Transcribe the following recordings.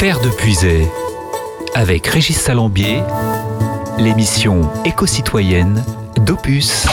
Terre de Puisay, avec Régis Salambier, l'émission éco-citoyenne d'Opus.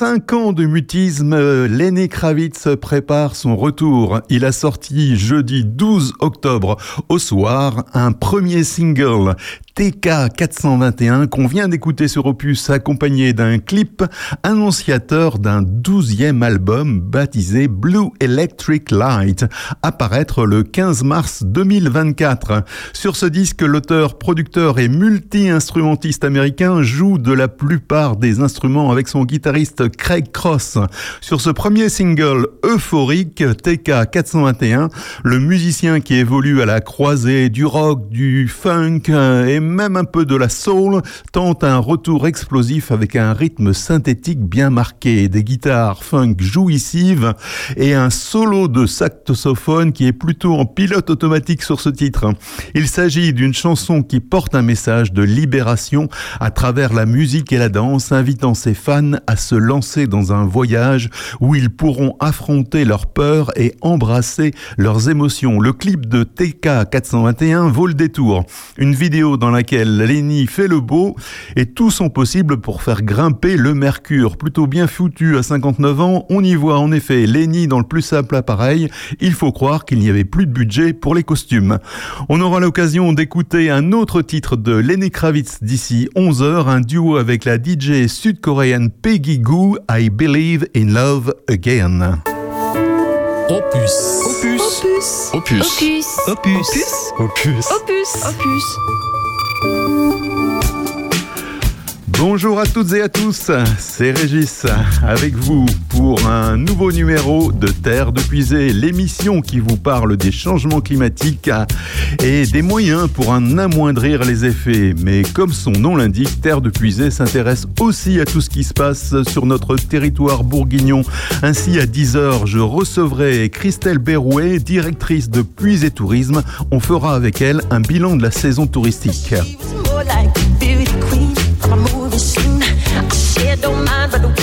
Cinq ans de mutisme, Lenny Kravitz prépare son retour. Il a sorti jeudi 12 octobre au soir un premier single TK421 qu'on vient d'écouter sur Opus accompagné d'un clip annonciateur d'un douzième album baptisé Blue Electric Light, apparaître le 15 mars 2024. Sur ce disque, l'auteur, producteur et multi-instrumentiste américain joue de la plupart des instruments avec son guitariste Craig Cross. Sur ce premier single euphorique, TK421, le musicien qui évolue à la croisée du rock, du funk et même un peu de la soul, tente un retour explosif avec un rythme synthétique bien marqué, des guitares funk jouissives et un solo de saxophone qui est plutôt en pilote automatique sur ce titre. Il s'agit d'une chanson qui porte un message de libération à travers la musique et la danse, invitant ses fans à se lancer dans un voyage où ils pourront affronter leurs peurs et embrasser leurs émotions. Le clip de TK 421 vaut le détour. Une vidéo dans laquelle Lenny fait le beau et tout son possible pour faire grimper le mercure. Plutôt bien foutu à 59 ans, on y voit en effet Lenny dans le plus simple appareil. Il faut croire qu'il n'y avait plus de budget pour les costumes. On aura l'occasion d'écouter un autre titre de Lenny Kravitz d'ici 11h, un duo avec la DJ sud-coréenne Peggy Goo, I Believe in Love Again. Opus. Opus. Opus. Opus. Opus. Opus. Opus. Opus. Opus. Música Bonjour à toutes et à tous, c'est Régis avec vous pour un nouveau numéro de Terre de Puisée, l'émission qui vous parle des changements climatiques et des moyens pour en amoindrir les effets. Mais comme son nom l'indique, Terre de Puisée s'intéresse aussi à tout ce qui se passe sur notre territoire bourguignon. Ainsi, à 10h, je recevrai Christelle Berrouet, directrice de Puisée Tourisme. On fera avec elle un bilan de la saison touristique. don't mind, but the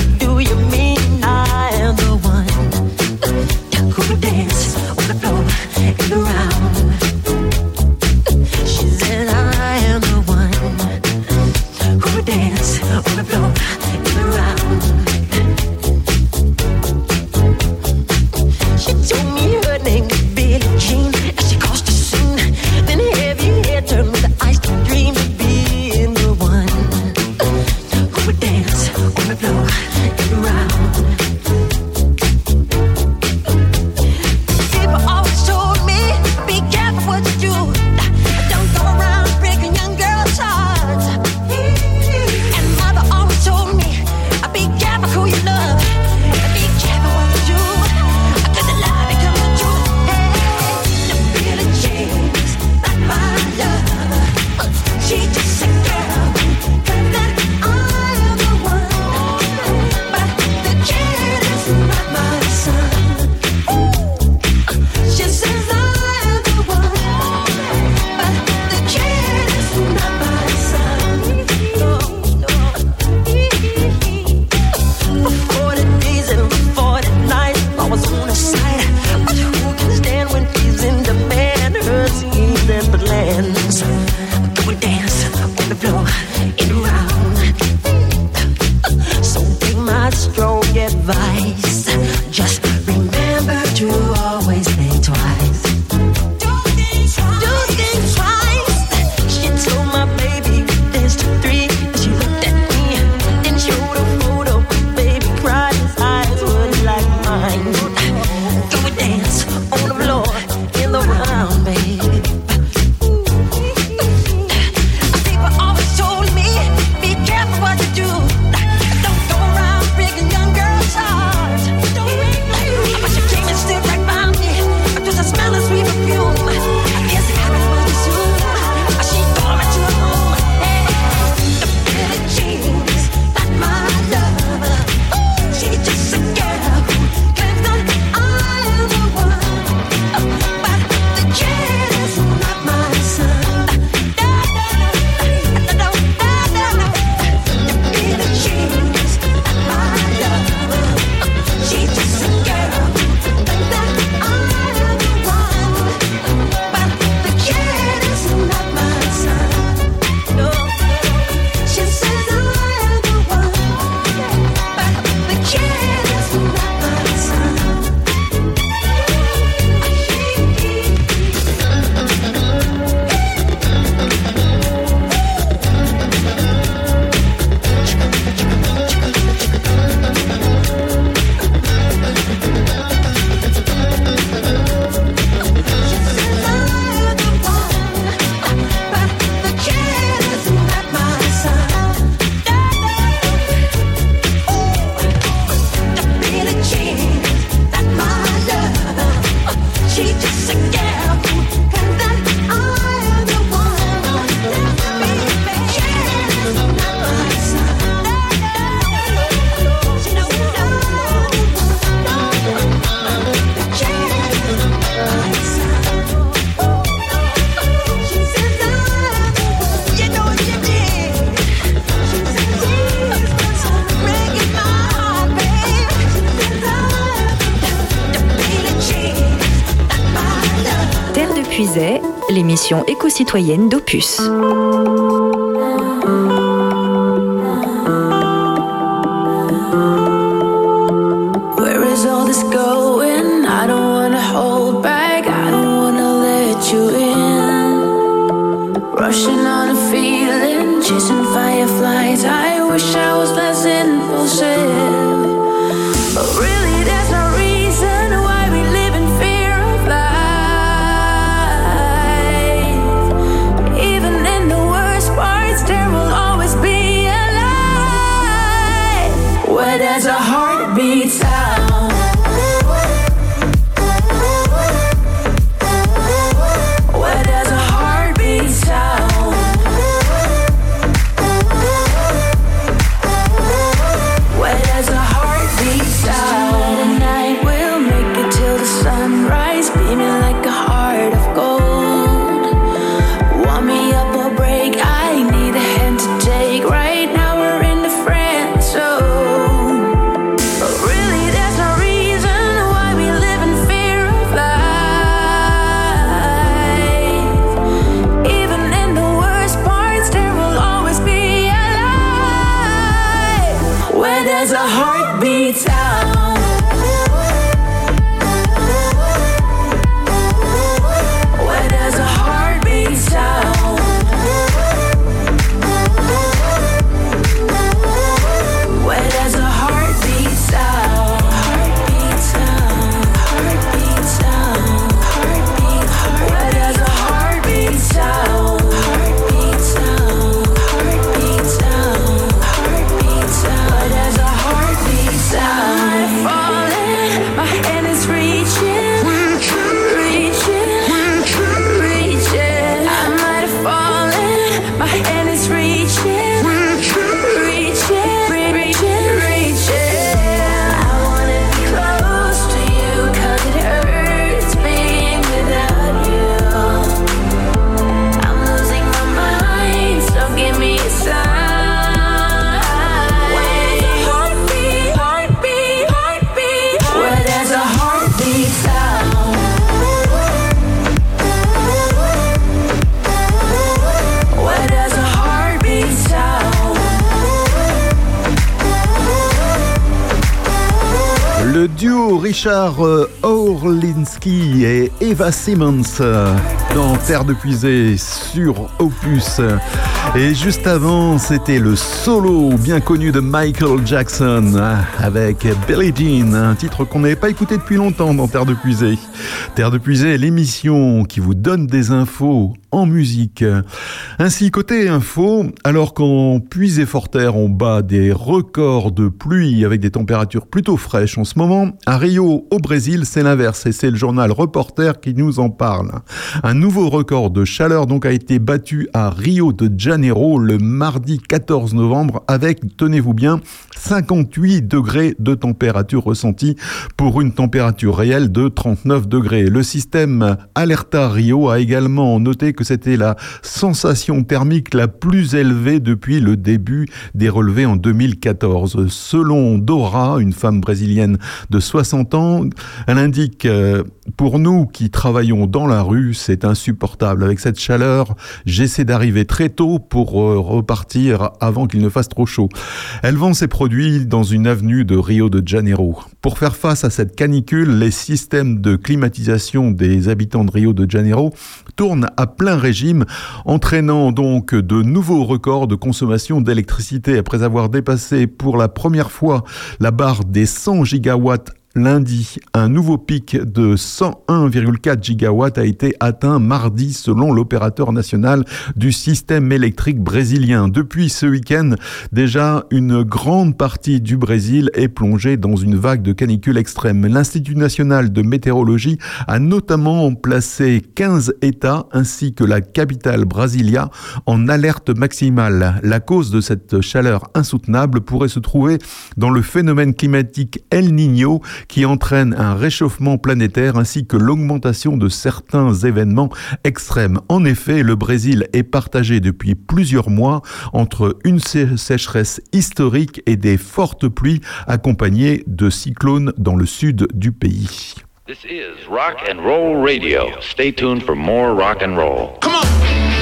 citoyenne d'Opus. Richard euh, Orlinski et Eva Simmons euh, dans Terre de Puisée sur Opus. Et juste avant, c'était le solo bien connu de Michael Jackson hein, avec Billie Jean, un titre qu'on n'avait pas écouté depuis longtemps dans Terre de Puisée. Terre de Puisée, l'émission qui vous donne des infos en musique. Ainsi, côté info, alors qu'en Puisée Forterre, on bat des records de pluie avec des températures plutôt fraîches en ce moment, à Rio, au Brésil, c'est l'inverse et c'est le journal Reporter qui nous en parle. Un nouveau record de chaleur donc a été battu à Rio de Janeiro le mardi 14 novembre avec, tenez-vous bien, 58 degrés de température ressentie pour une température réelle de 39 degrés. Le système Alerta Rio a également noté que c'était la sensation thermique la plus élevée depuis le début des relevés en 2014. Selon Dora, une femme brésilienne de 60 ans, elle indique euh, pour nous qui travaillons dans la rue, c'est insupportable. Avec cette chaleur, j'essaie d'arriver très tôt pour euh, repartir avant qu'il ne fasse trop chaud. Elle vend ses produits dans une avenue de Rio de Janeiro. Pour faire face à cette canicule, les systèmes de climatisation des habitants de Rio de Janeiro tournent à plein régime, entraînant donc de nouveaux records de consommation d'électricité après avoir dépassé pour la première fois la barre des 100 gigawatts lundi. Un nouveau pic de 101,4 gigawatts a été atteint mardi selon l'opérateur national du système électrique brésilien. Depuis ce week-end, déjà une grande partie du Brésil est plongée dans une vague de canicule extrême. L'Institut national de météorologie a notamment placé 15 États ainsi que la capitale Brasilia en alerte maximale. La cause de cette chaleur insoutenable pourrait se trouver dans le phénomène climatique El Niño qui entraîne un réchauffement planétaire ainsi que l'augmentation de certains événements extrêmes. En effet, le Brésil est partagé depuis plusieurs mois entre une sécheresse historique et des fortes pluies accompagnées de cyclones dans le sud du pays. This is Rock and Roll Radio. Stay tuned for more rock and roll. Come on.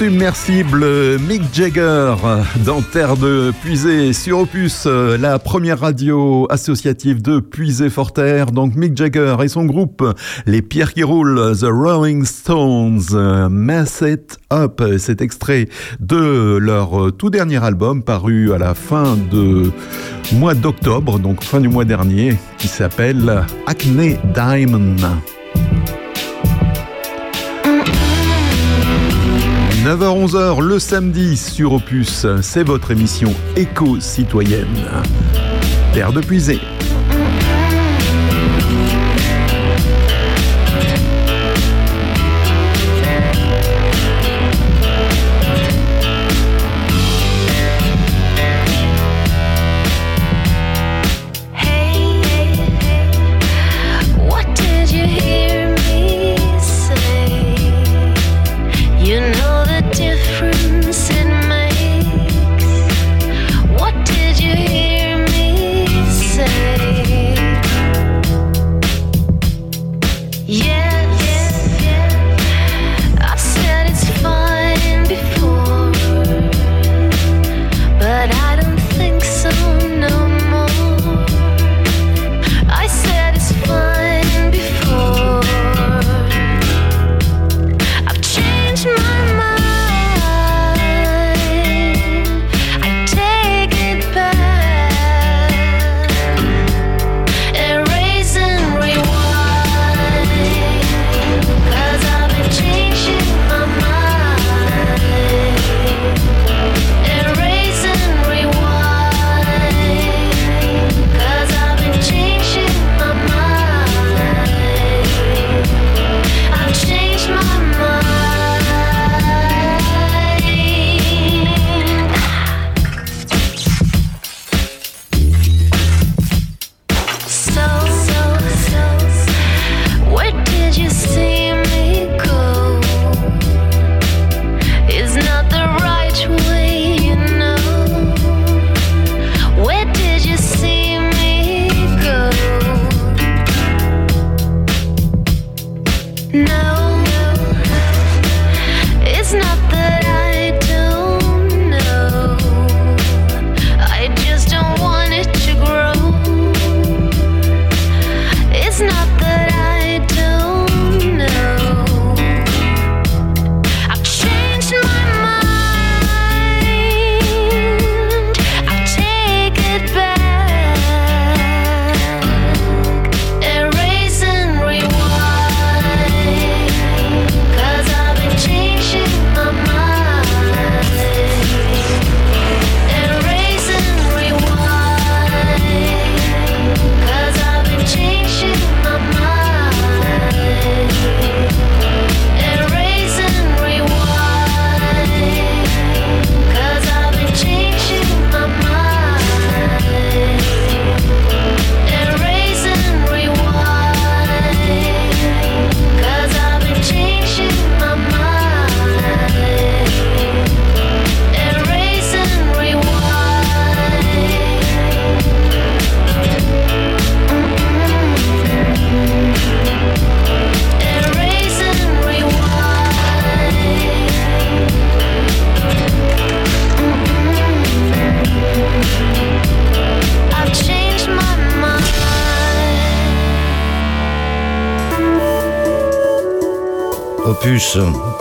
L'insubmersible Mick Jagger dans Terre de Puisée sur Opus, la première radio associative de Puisée-Forterre. Donc Mick Jagger et son groupe, les pierres qui roulent, The Rolling Stones, Mess It Up. Cet extrait de leur tout dernier album paru à la fin de mois d'octobre, donc fin du mois dernier, qui s'appelle Acne Diamond. 9h-11h le samedi sur Opus, c'est votre émission éco-citoyenne. Terre de puiser.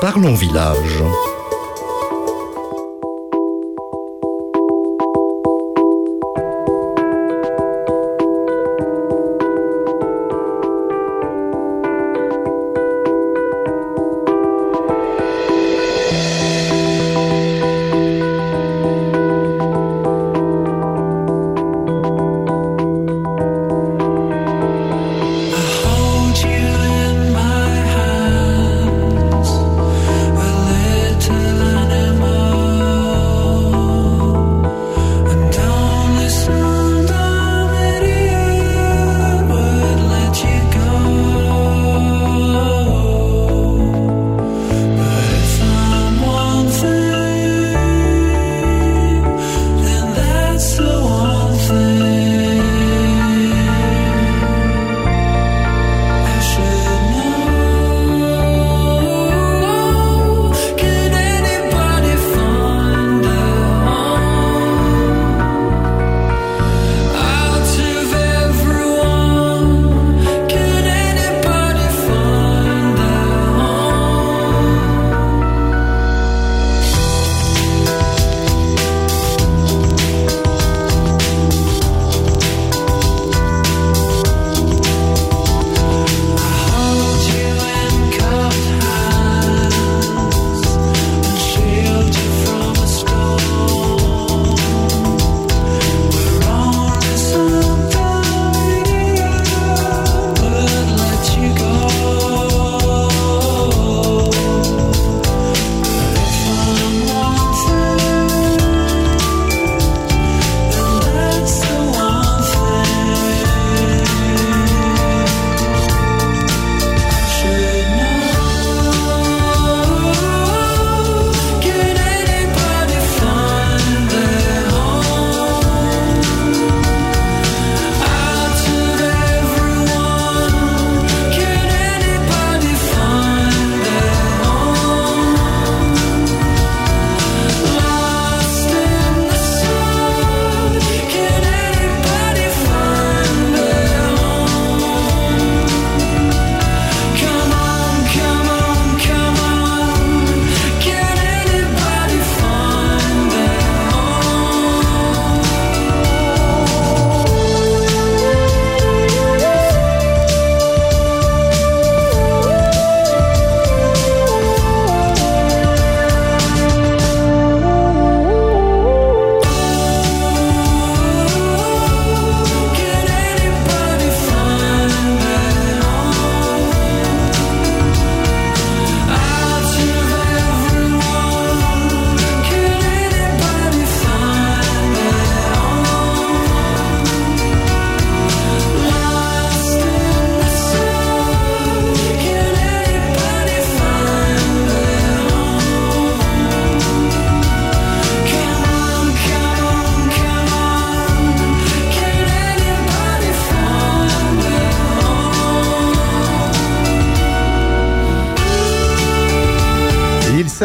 Parlons village.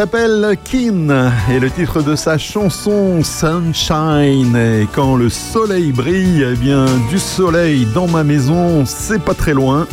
S'appelle Kin et le titre de sa chanson Sunshine. Et quand le soleil brille, eh bien du soleil dans ma maison, c'est pas très loin.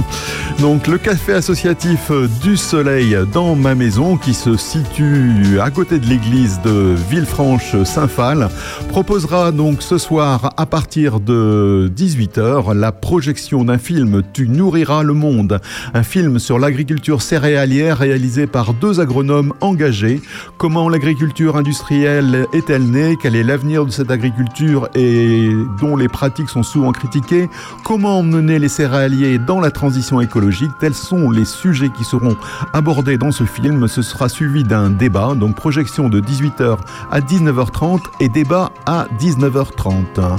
Donc le café associatif du soleil dans ma maison qui se situe à côté de l'église de Villefranche-Saint-Phal proposera donc ce soir à partir de 18h la projection d'un film Tu nourriras le monde, un film sur l'agriculture céréalière réalisé par deux agronomes engagés. Comment l'agriculture industrielle est-elle née? Quel est l'avenir de cette agriculture et dont les pratiques sont souvent critiquées? Comment mener les céréaliers dans la transition écologique? Tels sont les sujets qui seront abordés dans ce film. Ce sera suivi d'un débat, donc projection de 18h à 19h30 et débat à 19h30.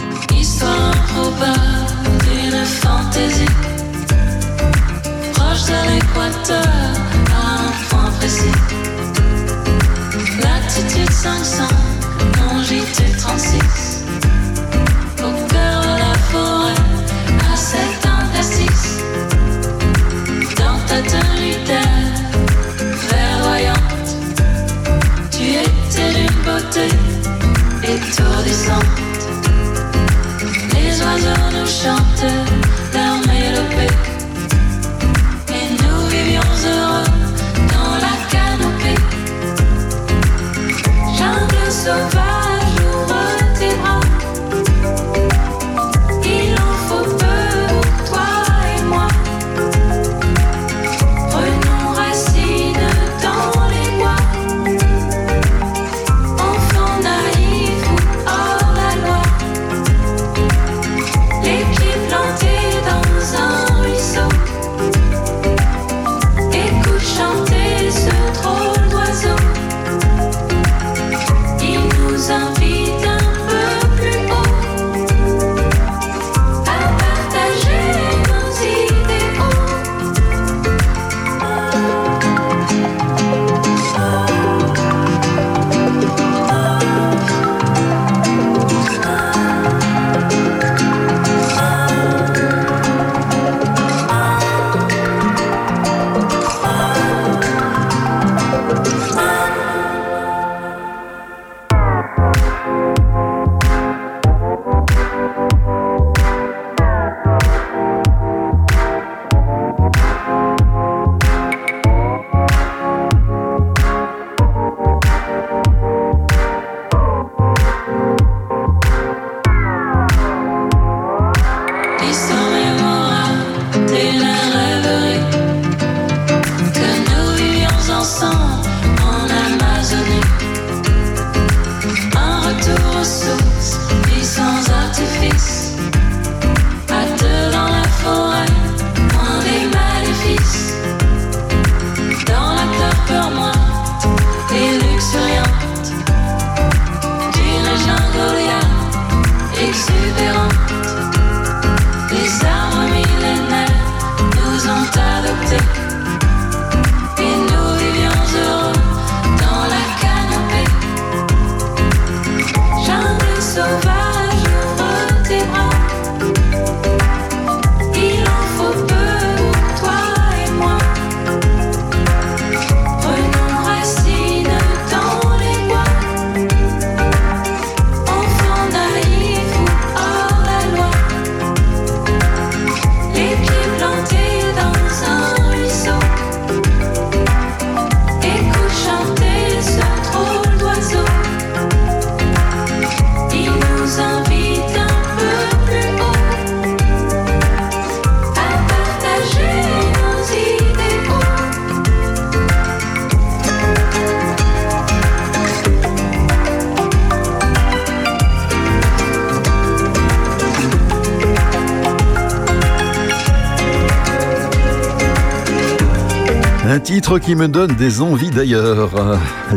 Titre qui me donne des envies d'ailleurs.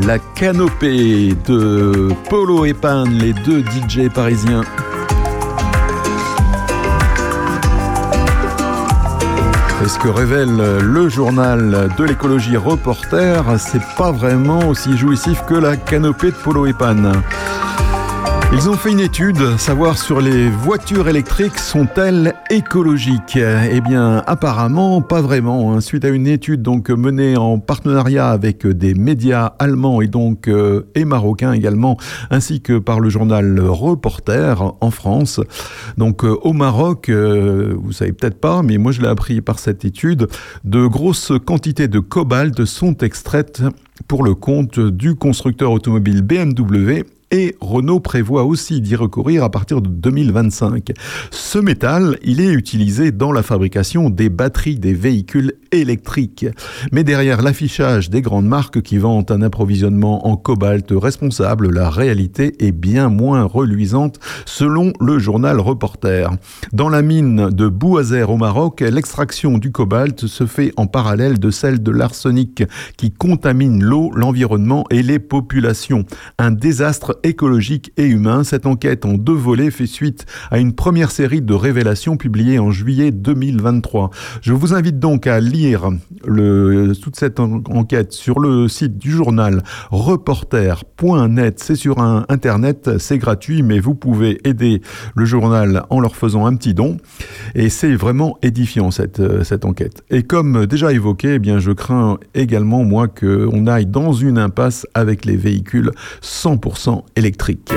La canopée de Polo et Pan, les deux DJ parisiens. Et ce que révèle le journal de l'écologie reporter, c'est pas vraiment aussi jouissif que la canopée de Polo et Pan. Ils ont fait une étude, savoir sur les voitures électriques sont-elles écologiques? Eh bien, apparemment, pas vraiment. Hein. Suite à une étude donc menée en partenariat avec des médias allemands et donc euh, et marocains également, ainsi que par le journal Reporter en France. Donc euh, au Maroc, euh, vous savez peut-être pas, mais moi je l'ai appris par cette étude, de grosses quantités de cobalt sont extraites pour le compte du constructeur automobile BMW et Renault prévoit aussi d'y recourir à partir de 2025. Ce métal, il est utilisé dans la fabrication des batteries des véhicules électriques. Mais derrière l'affichage des grandes marques qui vantent un approvisionnement en cobalt responsable, la réalité est bien moins reluisante selon le journal Reporter. Dans la mine de Bouazer au Maroc, l'extraction du cobalt se fait en parallèle de celle de l'arsenic qui contamine l'eau, l'environnement et les populations. Un désastre écologique et humain. Cette enquête en deux volets fait suite à une première série de révélations publiées en juillet 2023. Je vous invite donc à lire toute cette enquête sur le site du journal reporter.net. C'est sur un internet, c'est gratuit, mais vous pouvez aider le journal en leur faisant un petit don. Et c'est vraiment édifiant cette, enquête. Et comme déjà évoqué, eh bien, je crains également, moi, qu'on aille dans une impasse avec les véhicules 100% électrique.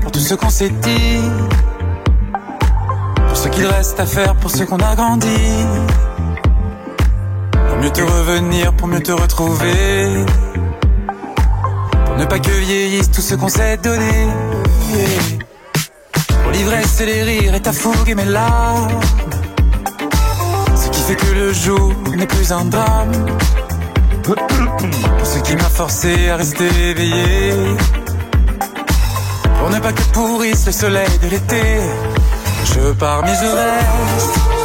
Pour tout ce qu'on s'est dit, pour ce qu'il reste à faire, pour ce qu'on a grandi, pour mieux te revenir, pour mieux te retrouver, pour ne pas que vieillisse tout ce qu'on s'est donné. L'ivresse et les rires et ta fougue et mes larmes. Ce qui fait que le jour n'est plus un drame. Ce qui m'a forcé à rester éveillé Pour ne pas que pourrisse le soleil de l'été. Je pars mais je reste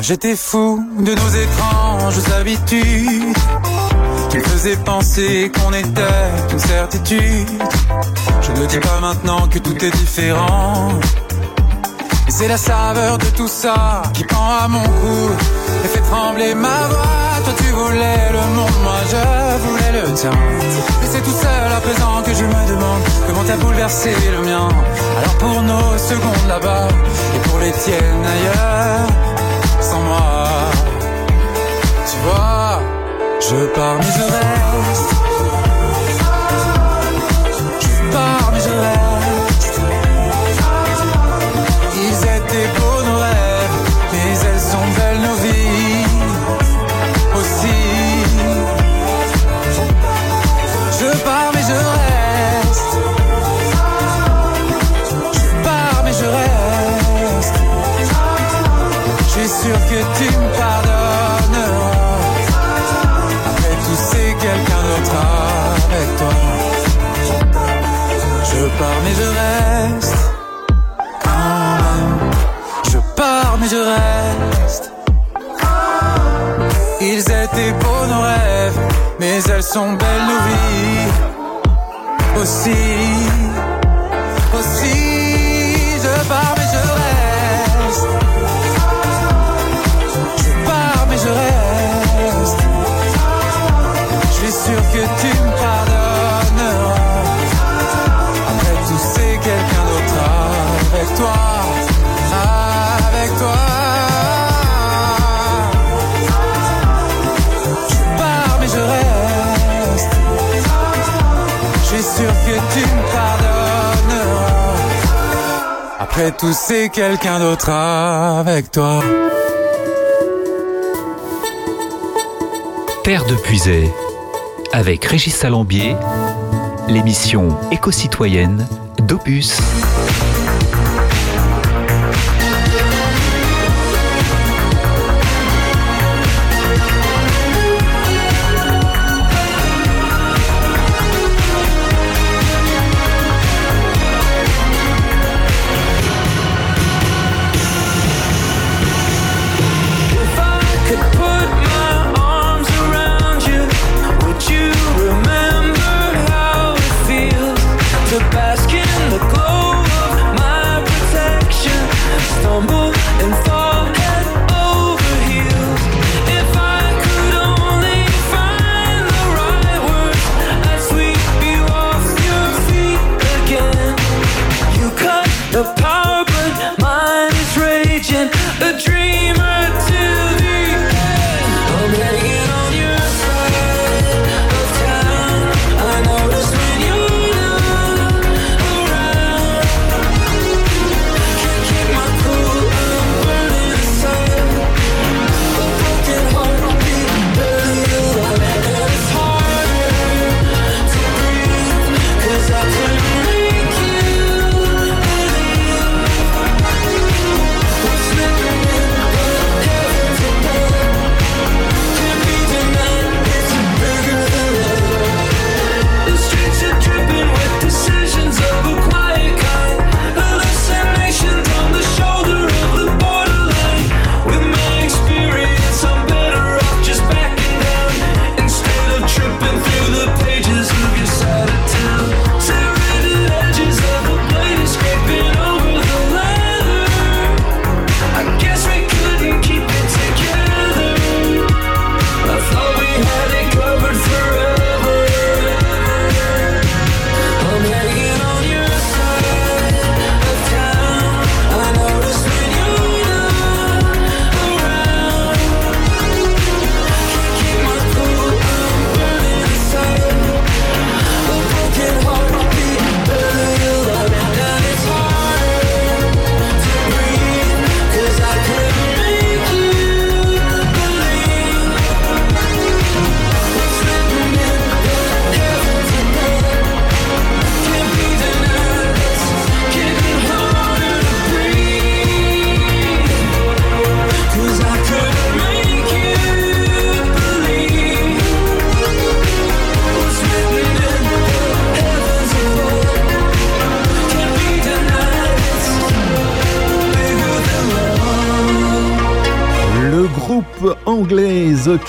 J'étais fou de nos étranges habitudes qui me faisaient penser qu'on était une certitude. Je ne dis pas maintenant que tout est différent. C'est la saveur de tout ça qui pend à mon cou et fait trembler ma voix. Toi tu voulais le monde, moi je voulais le tien. Et c'est tout seul à présent que je me demande comment t'as bouleversé le mien. Alors pour nos secondes là-bas et pour les tiennes ailleurs, sans moi, tu vois, je pars mais je reste. pars mais je reste. Pars mais je reste. Je pars mais je reste. Ils étaient beaux nos rêves, mais elles sont belles nos vies Après tout, c'est quelqu'un d'autre avec toi. Terre de Puisay, avec Régis Salambier, l'émission éco-citoyenne d'Opus.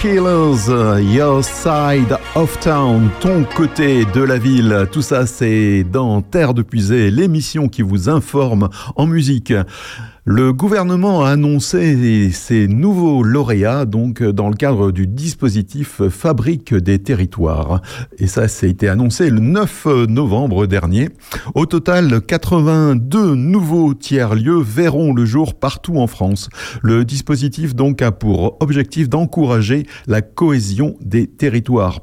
Killers, Your Side of Town, ton côté de la ville. Tout ça, c'est dans Terre de Puisée, l'émission qui vous informe en musique. Le gouvernement a annoncé ses nouveaux lauréats donc dans le cadre du dispositif Fabrique des territoires. Et ça, ça a été annoncé le 9 novembre dernier. Au total, 82 nouveaux tiers-lieux verront le jour partout en France. Le dispositif donc a pour objectif d'encourager la cohésion des territoires.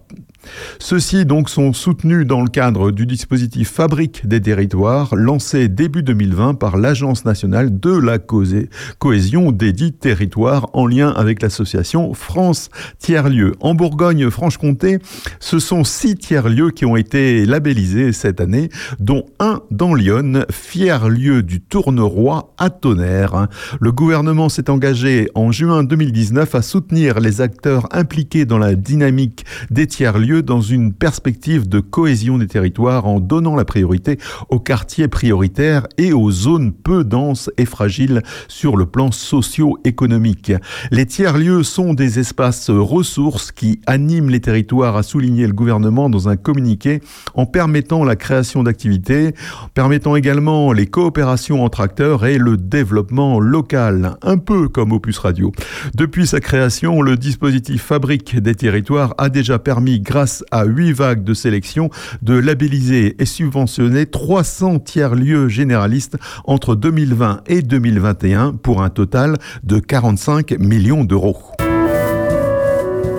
Ceux-ci donc sont soutenus dans le cadre du dispositif Fabrique des territoires lancé début 2020 par l'Agence nationale de la cohésion des dits territoires en lien avec l'association France Tiers-Lieux. En Bourgogne-Franche-Comté, ce sont six tiers-lieux qui ont été labellisés cette année, dont un dans Lyon, fier lieu du Tourneroi à Tonnerre. Le gouvernement s'est engagé en juin 2019 à soutenir les acteurs impliqués dans la dynamique des tiers-lieux dans une perspective de cohésion des territoires en donnant la priorité aux quartiers prioritaires et aux zones peu denses et fragiles sur le plan socio-économique. Les tiers-lieux sont des espaces ressources qui animent les territoires, a souligné le gouvernement dans un communiqué en permettant la création d'activités, permettant également les coopérations entre acteurs et le développement local, un peu comme Opus Radio. Depuis sa création, le dispositif Fabrique des territoires a déjà permis, grâce à huit vagues de sélection, de labelliser et subventionner 300 tiers-lieux généralistes entre 2020 et 2021 pour un total de 45 millions d'euros.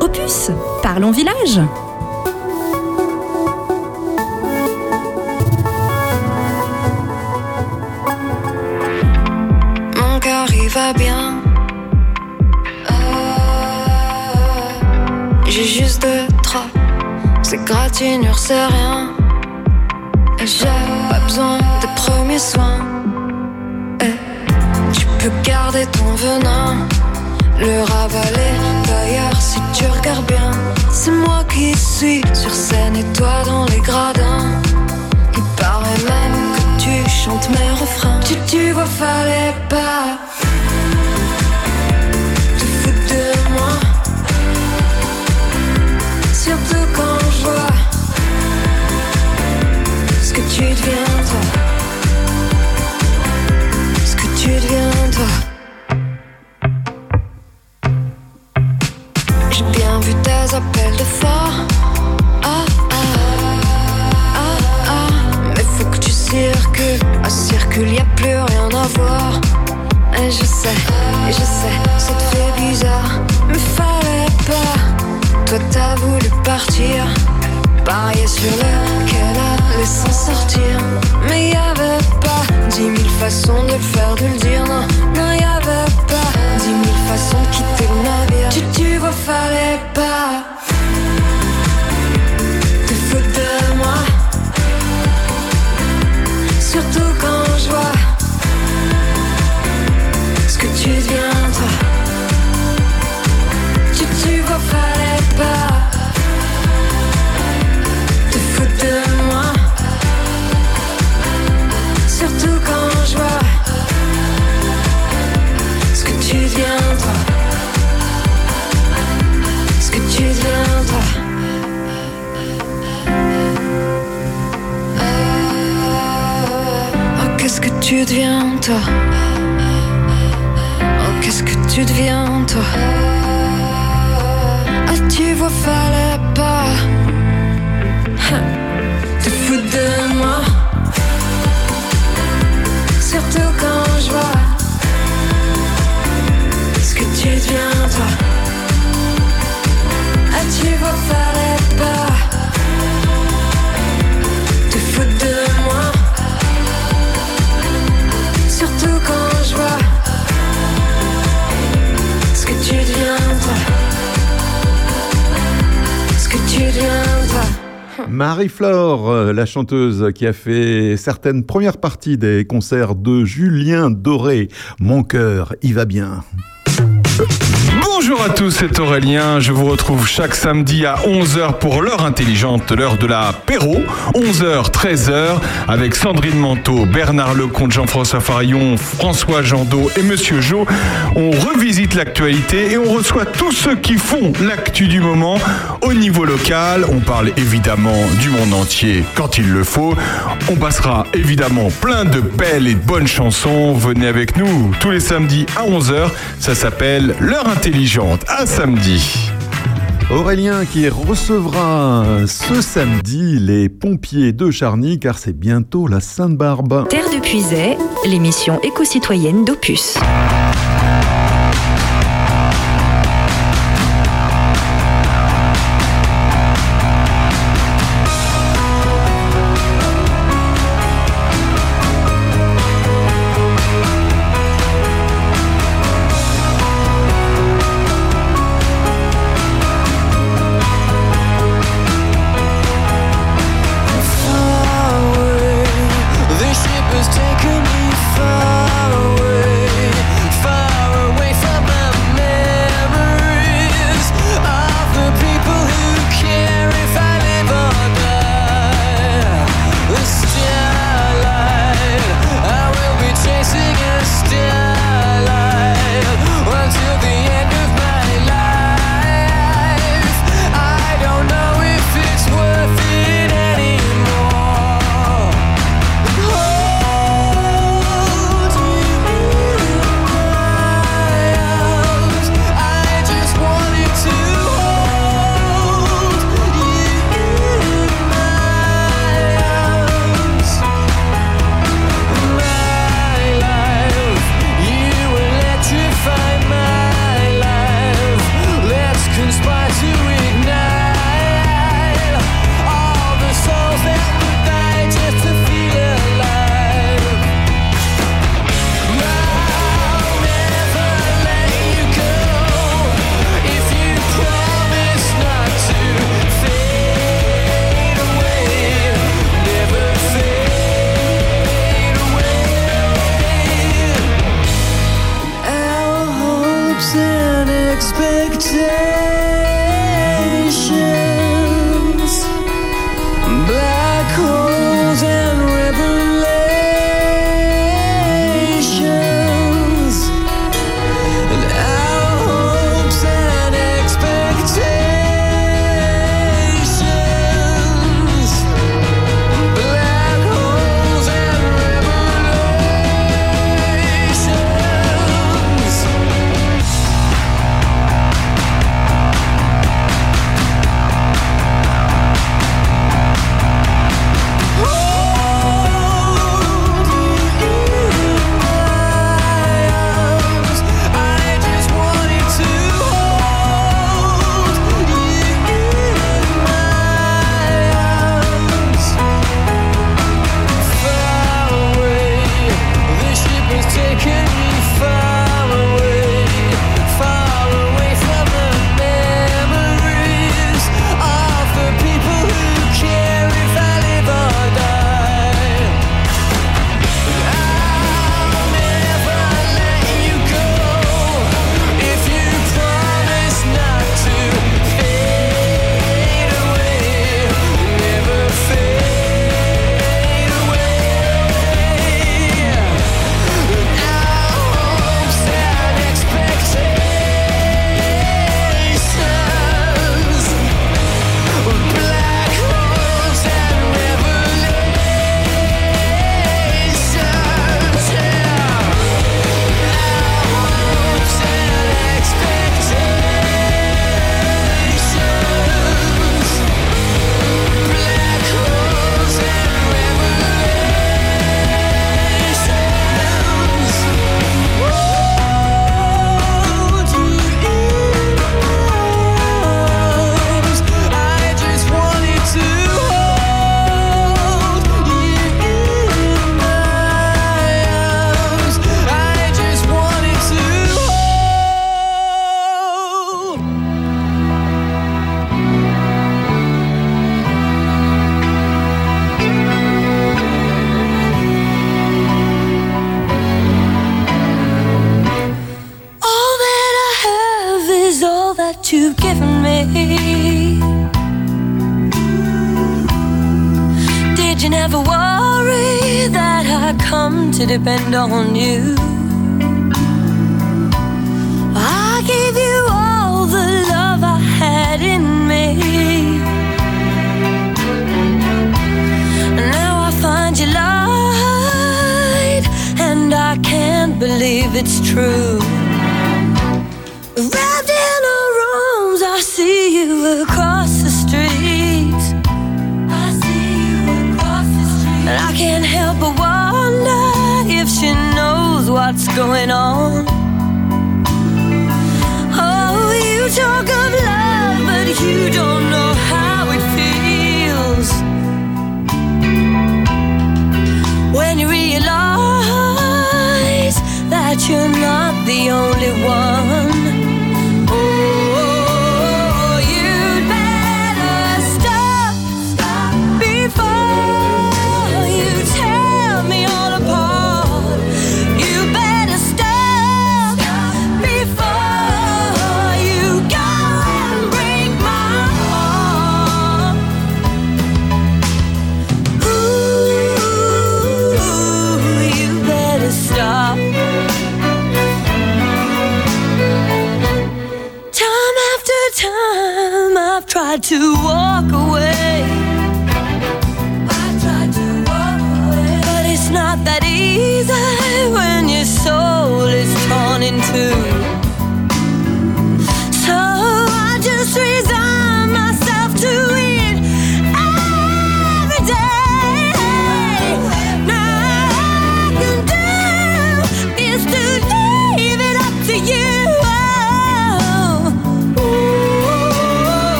Opus, parlons village Mon cœur il va bien. Euh, J'ai juste deux, trois ces gratinures, c'est rien. Et j'ai pas besoin de premiers soins. Tu peux garder ton venin, le ravaler. D'ailleurs, si tu regardes bien, c'est moi qui suis sur scène et toi dans les gradins. Il paraît même que tu chantes mes refrains. Tu, tu vois, fallait pas. moi. Surtout tu deviens, toi. Ce que tu deviens, toi. J'ai bien vu tes appels de phare. Ah, ah, ah, ah. Mais faut que tu circules. À circule, y a plus rien à voir. Et je sais, je sais, ça te fait bizarre. Mais fallait pas. Toi t'as voulu partir, parier sur le qu'elle allait s'en sortir. Mais y avait pas dix mille façons de le faire, de le dire. Non, non, y avait pas dix mille façons de quitter le navire. Tu, tu vois, fallait pas deviens, toi? Oh, qu'est-ce que tu deviens, toi? Ah, tu vois, fallait pas te foutre de moi. Surtout quand je vois ce que tu deviens, toi. Ah, tu vois, fallait pas Marie-Flore, euh, la chanteuse qui a fait certaines premières parties des concerts de Julien Doré. Mon cœur, il va bien. Bonjour à tous, c'est Aurélien. Je vous retrouve chaque samedi à 11h pour l'heure intelligente, l'heure de la Péro. 11h, 13h, avec Sandrine Manteau, Bernard Lecomte, Jean-François Farion, François Jandot et Monsieur Jo. On revisite l'actualité et on reçoit tous ceux qui font l'actu du moment au niveau local. On parle évidemment du monde entier quand il le faut. On passera évidemment plein de belles et bonnes chansons. Venez avec nous tous les samedis à 11h. Ça s'appelle L'heure intelligente. À samedi. Aurélien qui recevra ce samedi les pompiers de Charny car c'est bientôt la Sainte-Barbe. Terre de Puisay, l'émission éco-citoyenne d'Opus. Going on. Oh, you talk of love, but you don't know how it feels. When you realize that you're not the only one.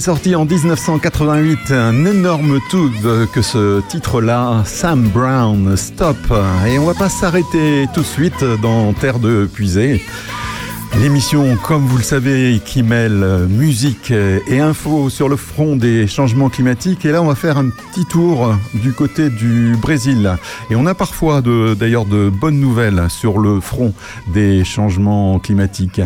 Sorti en 1988, un énorme tube que ce titre-là, Sam Brown, Stop. Et on va pas s'arrêter tout de suite dans Terre de Puisée. L'émission, comme vous le savez, qui mêle musique et info sur le front des changements climatiques. Et là, on va faire un petit tour du côté du Brésil. Et on a parfois d'ailleurs de bonnes nouvelles sur le front des changements climatiques.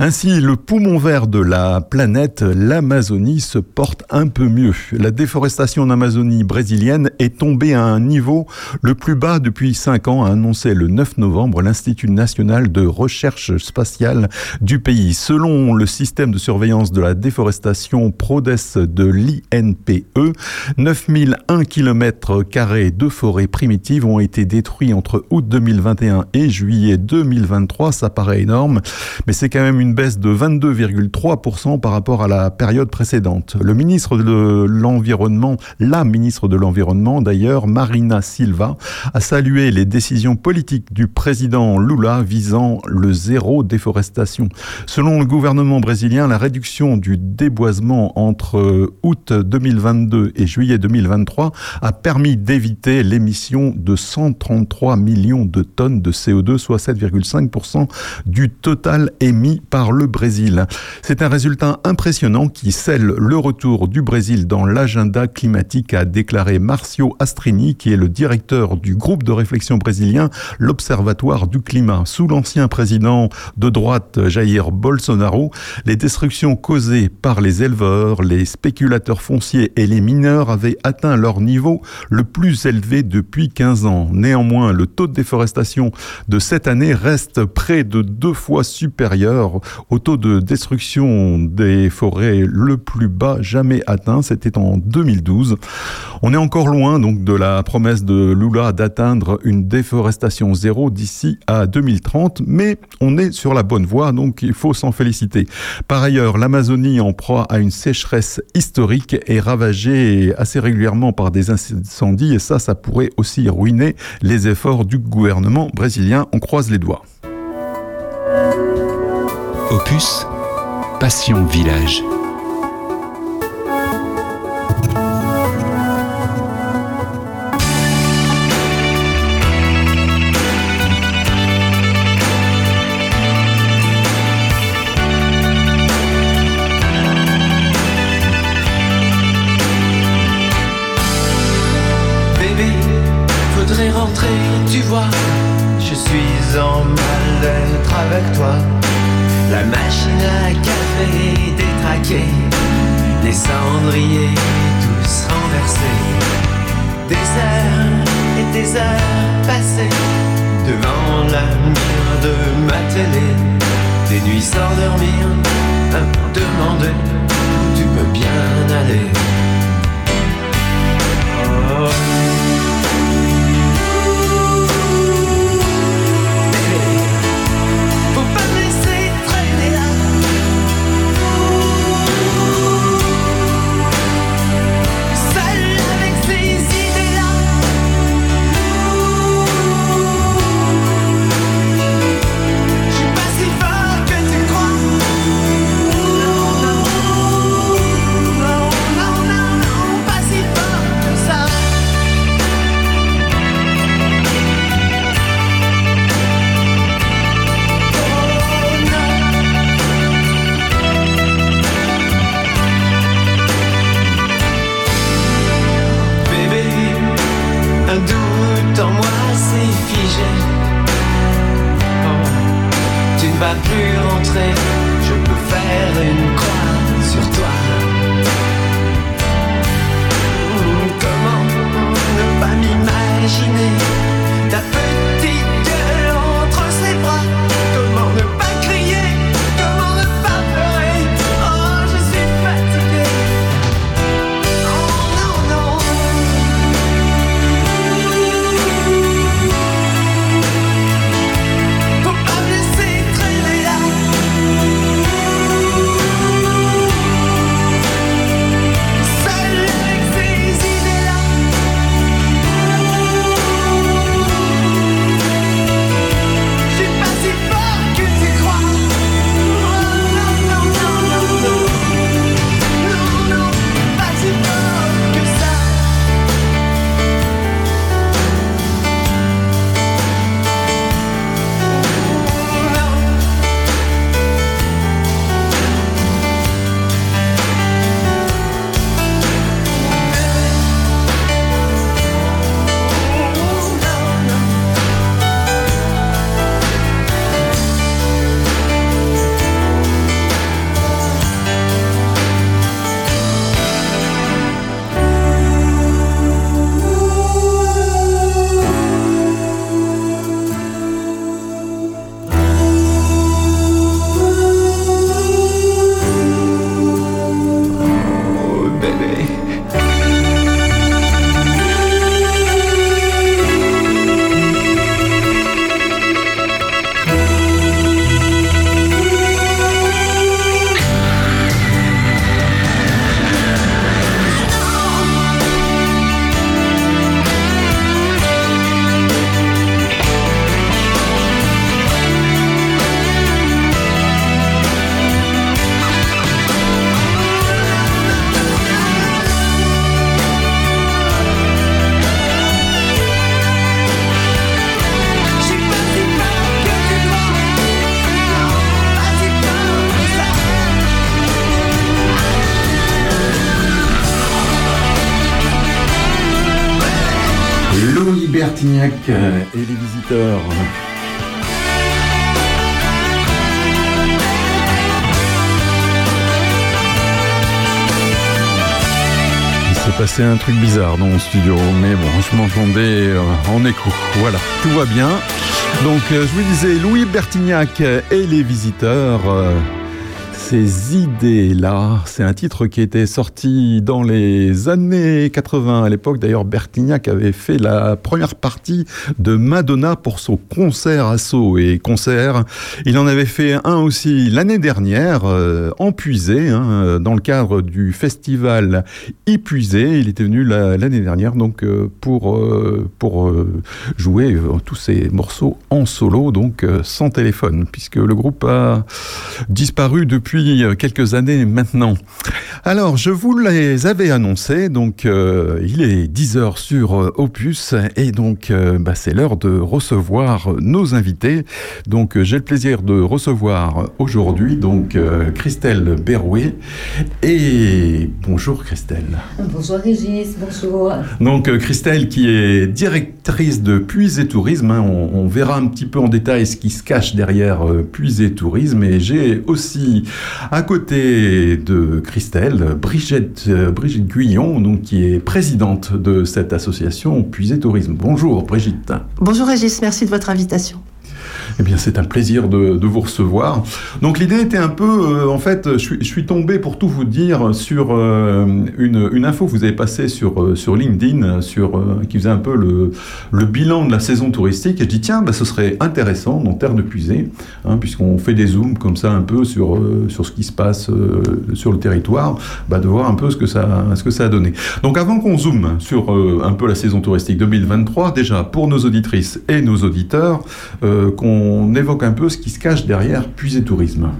Ainsi, le poumon vert de la planète, l'Amazonie, se porte un peu mieux. La déforestation en Amazonie brésilienne est tombée à un niveau le plus bas depuis 5 ans, a annoncé le 9 novembre l'Institut national de recherche spatiale du pays. Selon le système de surveillance de la déforestation PRODES de l'INPE, 9001 km de forêts primitives ont été détruits entre août 2021 et juillet 2023. Ça paraît énorme, mais c'est quand même une baisse de 22,3% par rapport à la période précédente. Le ministre de l'Environnement, la ministre de l'Environnement d'ailleurs, Marina Silva, a salué les décisions politiques du président Lula visant le zéro déforestation. Selon le gouvernement brésilien, la réduction du déboisement entre août 2022 et juillet 2023 a permis d'éviter l'émission de 133 millions de tonnes de CO2, soit 7,5% du total émis par le Brésil. C'est un résultat impressionnant qui scelle le retour du Brésil dans l'agenda climatique, a déclaré Marcio Astrini, qui est le directeur du groupe de réflexion brésilien, l'Observatoire du climat. Sous l'ancien président de droite Jair Bolsonaro, les destructions causées par les éleveurs, les spéculateurs fonciers et les mineurs avaient atteint leur niveau le plus élevé depuis 15 ans. Néanmoins, le taux de déforestation de cette année reste près de deux fois supérieur au taux de destruction des forêts le plus bas jamais atteint. C'était en 2012. On est encore loin donc de la promesse de Lula d'atteindre une déforestation zéro d'ici à 2030, mais on est sur la bonne voie, donc il faut s'en féliciter. Par ailleurs, l'Amazonie en proie à une sécheresse historique est ravagée assez régulièrement par des incendies et ça, ça pourrait aussi ruiner les efforts du gouvernement brésilien. On croise les doigts. Opus, Passion Village. S'est passé un truc bizarre dans mon studio, mais bon, je m'entendais euh, en écho. Voilà, tout va bien. Donc, euh, je vous disais, Louis Bertignac et les visiteurs. Ces idées-là, c'est un titre qui était sorti dans les années 80. À l'époque, d'ailleurs, Bertignac avait fait la première partie de Madonna pour son concert à Sceaux. Et concert, il en avait fait un aussi l'année dernière, euh, en Puisée, hein, dans le cadre du festival Épuisé. Il était venu la- l'année dernière donc euh, pour, euh, pour euh, jouer tous ces morceaux en solo, donc sans téléphone, puisque le groupe a disparu depuis euh, quelques années maintenant. Alors, je vous les avais annoncés, donc euh, il est 10h sur euh, Opus, et donc euh, bah, c'est l'heure de recevoir nos invités. Donc j'ai le plaisir de recevoir aujourd'hui donc euh, Christelle Berrouet. Et bonjour Christelle. Bonjour Régis, bonjour. Donc Christelle qui est directrice de Puis et Tourisme, hein, on, on verra un petit peu en détail ce qui se cache derrière euh, Puis et Tourisme. Et j'ai aussi à côté de Christelle Brigitte, euh, Brigitte Guyon, donc, qui est présidente de cette association Puis et Tourisme. Bonjour Brigitte. Bonjour Régis, merci de votre invitation. Eh bien, c'est un plaisir de, vous recevoir. Donc, l'idée était un peu, euh, en fait, je suis, tombé pour tout vous dire sur euh, une, une info que vous avez passée sur, euh, sur LinkedIn, sur, qui faisait un peu le, le bilan de la saison touristique. Et je dis, tiens, bah, ce serait intéressant dans Terre de Puisée, hein, puisqu'on fait des zooms comme ça un peu sur, sur ce qui se passe sur le territoire, bah, de voir un peu ce que ça, ce que ça a donné. Donc, avant qu'on zoome sur un peu la saison touristique 2023, déjà pour nos auditrices et nos auditeurs, euh, qu'on évoque un peu ce qui se cache derrière Puisé Tourisme.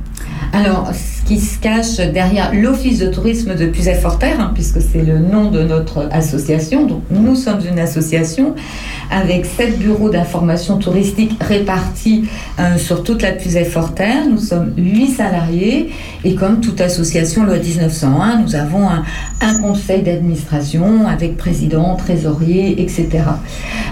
Alors, ce qui se cache derrière l'Office de tourisme de Puisay-Forterre, hein, puisque c'est le nom de notre association, donc nous sommes une association avec sept bureaux d'information touristique répartis euh, sur toute la Puisay-Forterre. Nous sommes huit salariés et comme toute association loi 1901, nous avons un, un conseil d'administration avec président, trésorier, etc.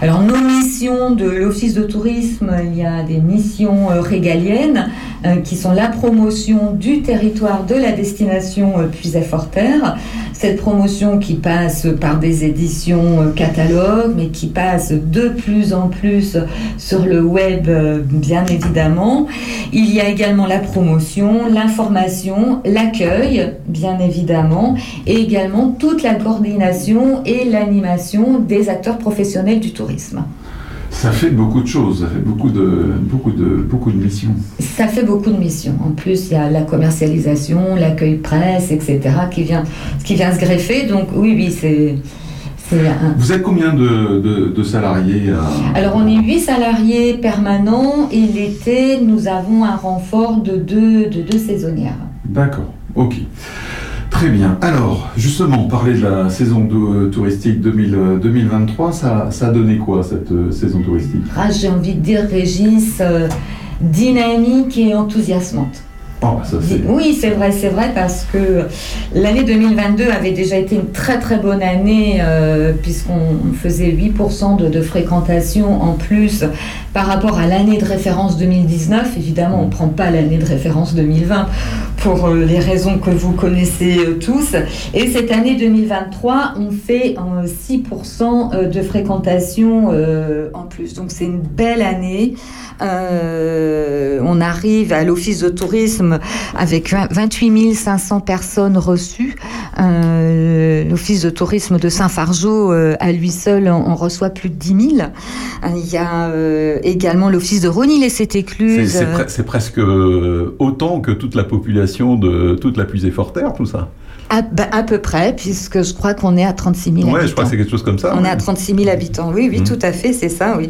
Alors, nos missions de l'Office de tourisme, il y a des missions euh, régaliennes euh, qui sont la promotion du territoire de la destination euh, Puisay-Forterre. Cette promotion qui passe par des éditions catalogues, mais qui passe de plus en plus sur le web, bien évidemment. Il y a également la promotion, l'information, l'accueil, bien évidemment, et également toute la coordination et l'animation des acteurs professionnels du tourisme. Ça fait beaucoup de choses, ça fait beaucoup de, beaucoup de, beaucoup de missions. Ça fait beaucoup de missions. En plus, il y a la commercialisation, l'accueil presse, etc., qui vient, qui vient se greffer. Donc, oui, oui, c'est. un- Vous êtes combien de, de, de salariés à- Alors, on est 8 salariés permanents et l'été, nous avons un renfort de deux, de deux saisonnières. D'accord, ok. Très bien. Alors, justement, parler de la saison de- touristique 2000, euh, 2023, ça, a donné quoi cette euh, saison touristique? Ah, J'ai envie de dire, Régis, euh, dynamique et enthousiasmante. Oh, ça. Oui, c'est vrai, c'est vrai, parce que l'année 2022 avait déjà été une très très bonne année, euh, puisqu'on faisait 8% de, de fréquentation en plus par rapport à l'année de référence 2019. Évidemment, on ne prend pas l'année de référence 2020 pour euh, les raisons que vous connaissez euh, tous. Et cette année 2023, on fait euh, 6% euh, de fréquentation en plus. Donc c'est une belle année. On arrive à l'office de tourisme avec 20 28 500 personnes reçues. Euh, l'office de tourisme de Saint-Fargeau, euh, à lui seul, on reçoit plus de 10 000. Euh, Il y a également l'office de Ronil et Sétécluse. c'est pre- c'est presque autant que toute la population de toute la Puisée-Forterre, tout ça. À, bah, à peu près, puisque je crois qu'on est à 36 000 Ouais, habitants. je crois que c'est quelque chose comme ça. On ouais. est à 36 000 habitants, oui, oui, Mhm. tout à fait, c'est ça, oui.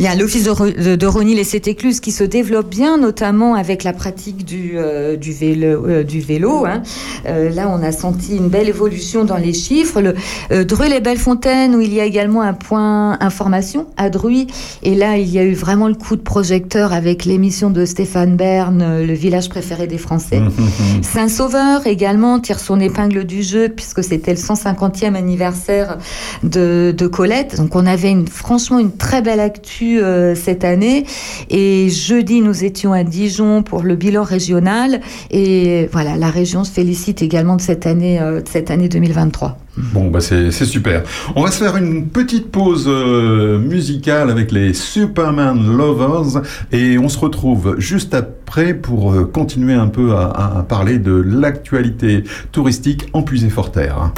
Il y a l'office de, de, Ronil et Sétécluse qui se développe bien, notamment avec la pratique du, euh, du vélo. euh, du vélo hein. Euh, là, on a senti une belle évolution dans les chiffres. Le euh, Dreux les Bellefontaines, où il y a également un point information à Druy. Et là, il y a eu vraiment le coup de projecteur avec l'émission de Stéphane Bern, euh, le village préféré des Français. Mhm. Saint-Sauveur également tire son l'épingle du jeu puisque c'était le 150e anniversaire de, Colette. Donc on avait franchement une très belle actu euh, cette année. Et jeudi, nous étions à Dijon pour le bilan régional. Et voilà, la région se félicite également de cette euh, de cette année 2023. Bon, bah c'est super. On va se faire une petite pause euh, musicale avec les Superman Lovers et on se retrouve juste après pour euh, continuer un peu à, parler de l'actualité touristique en Puisé-Forterre.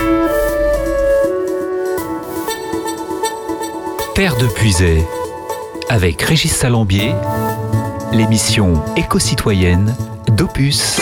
Terre de Puisay, avec Régis Salambier, l'émission éco-citoyenne d'Opus.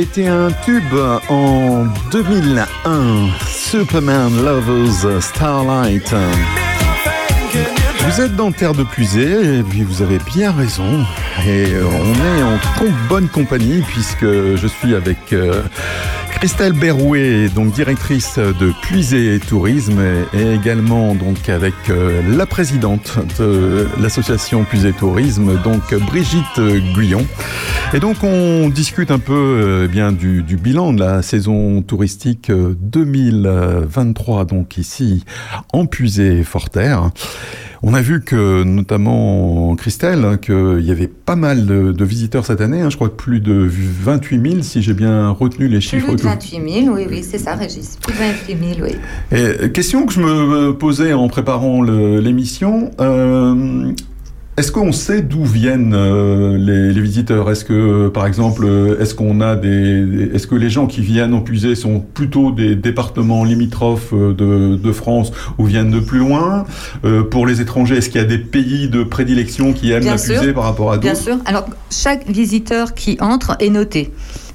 Avait été un tube en 2001. Superman Lovers Starlight. Vous êtes dans Terre de Puisée et puis vous avez bien raison. Et euh, on est en com- bonne compagnie puisque je suis avec euh, Christelle Berrouet, donc directrice de Puisée Tourisme et, et également donc avec euh, la présidente de l'association Puisée Tourisme, donc Brigitte Guyon. Et donc on discute un peu euh, bien du, du bilan de la saison touristique euh, 2023, donc ici en Puisée Forterre. On a vu que, notamment Christelle, hein, qu'il y avait pas mal de, de visiteurs cette année. hein. je crois que plus de 28 000, si j'ai bien retenu les chiffres. Plus de que- 28 000, oui, oui, c'est ça, Régis. Plus de 28 000, oui. Et, euh, question que je me posais en préparant l'émission. euh, est-ce qu'on sait d'où viennent euh, les, les visiteurs? Est-ce que, par exemple, euh, est-ce qu'on a des, est-ce que les gens qui viennent en puiser sont plutôt des départements limitrophes euh, de, de France ou viennent de plus loin? Euh, Pour les étrangers, est-ce qu'il y a des pays de prédilection qui aiment Bien la puiser par rapport à Bien d'autres? sûr. Alors, chaque visiteur qui entre est noté.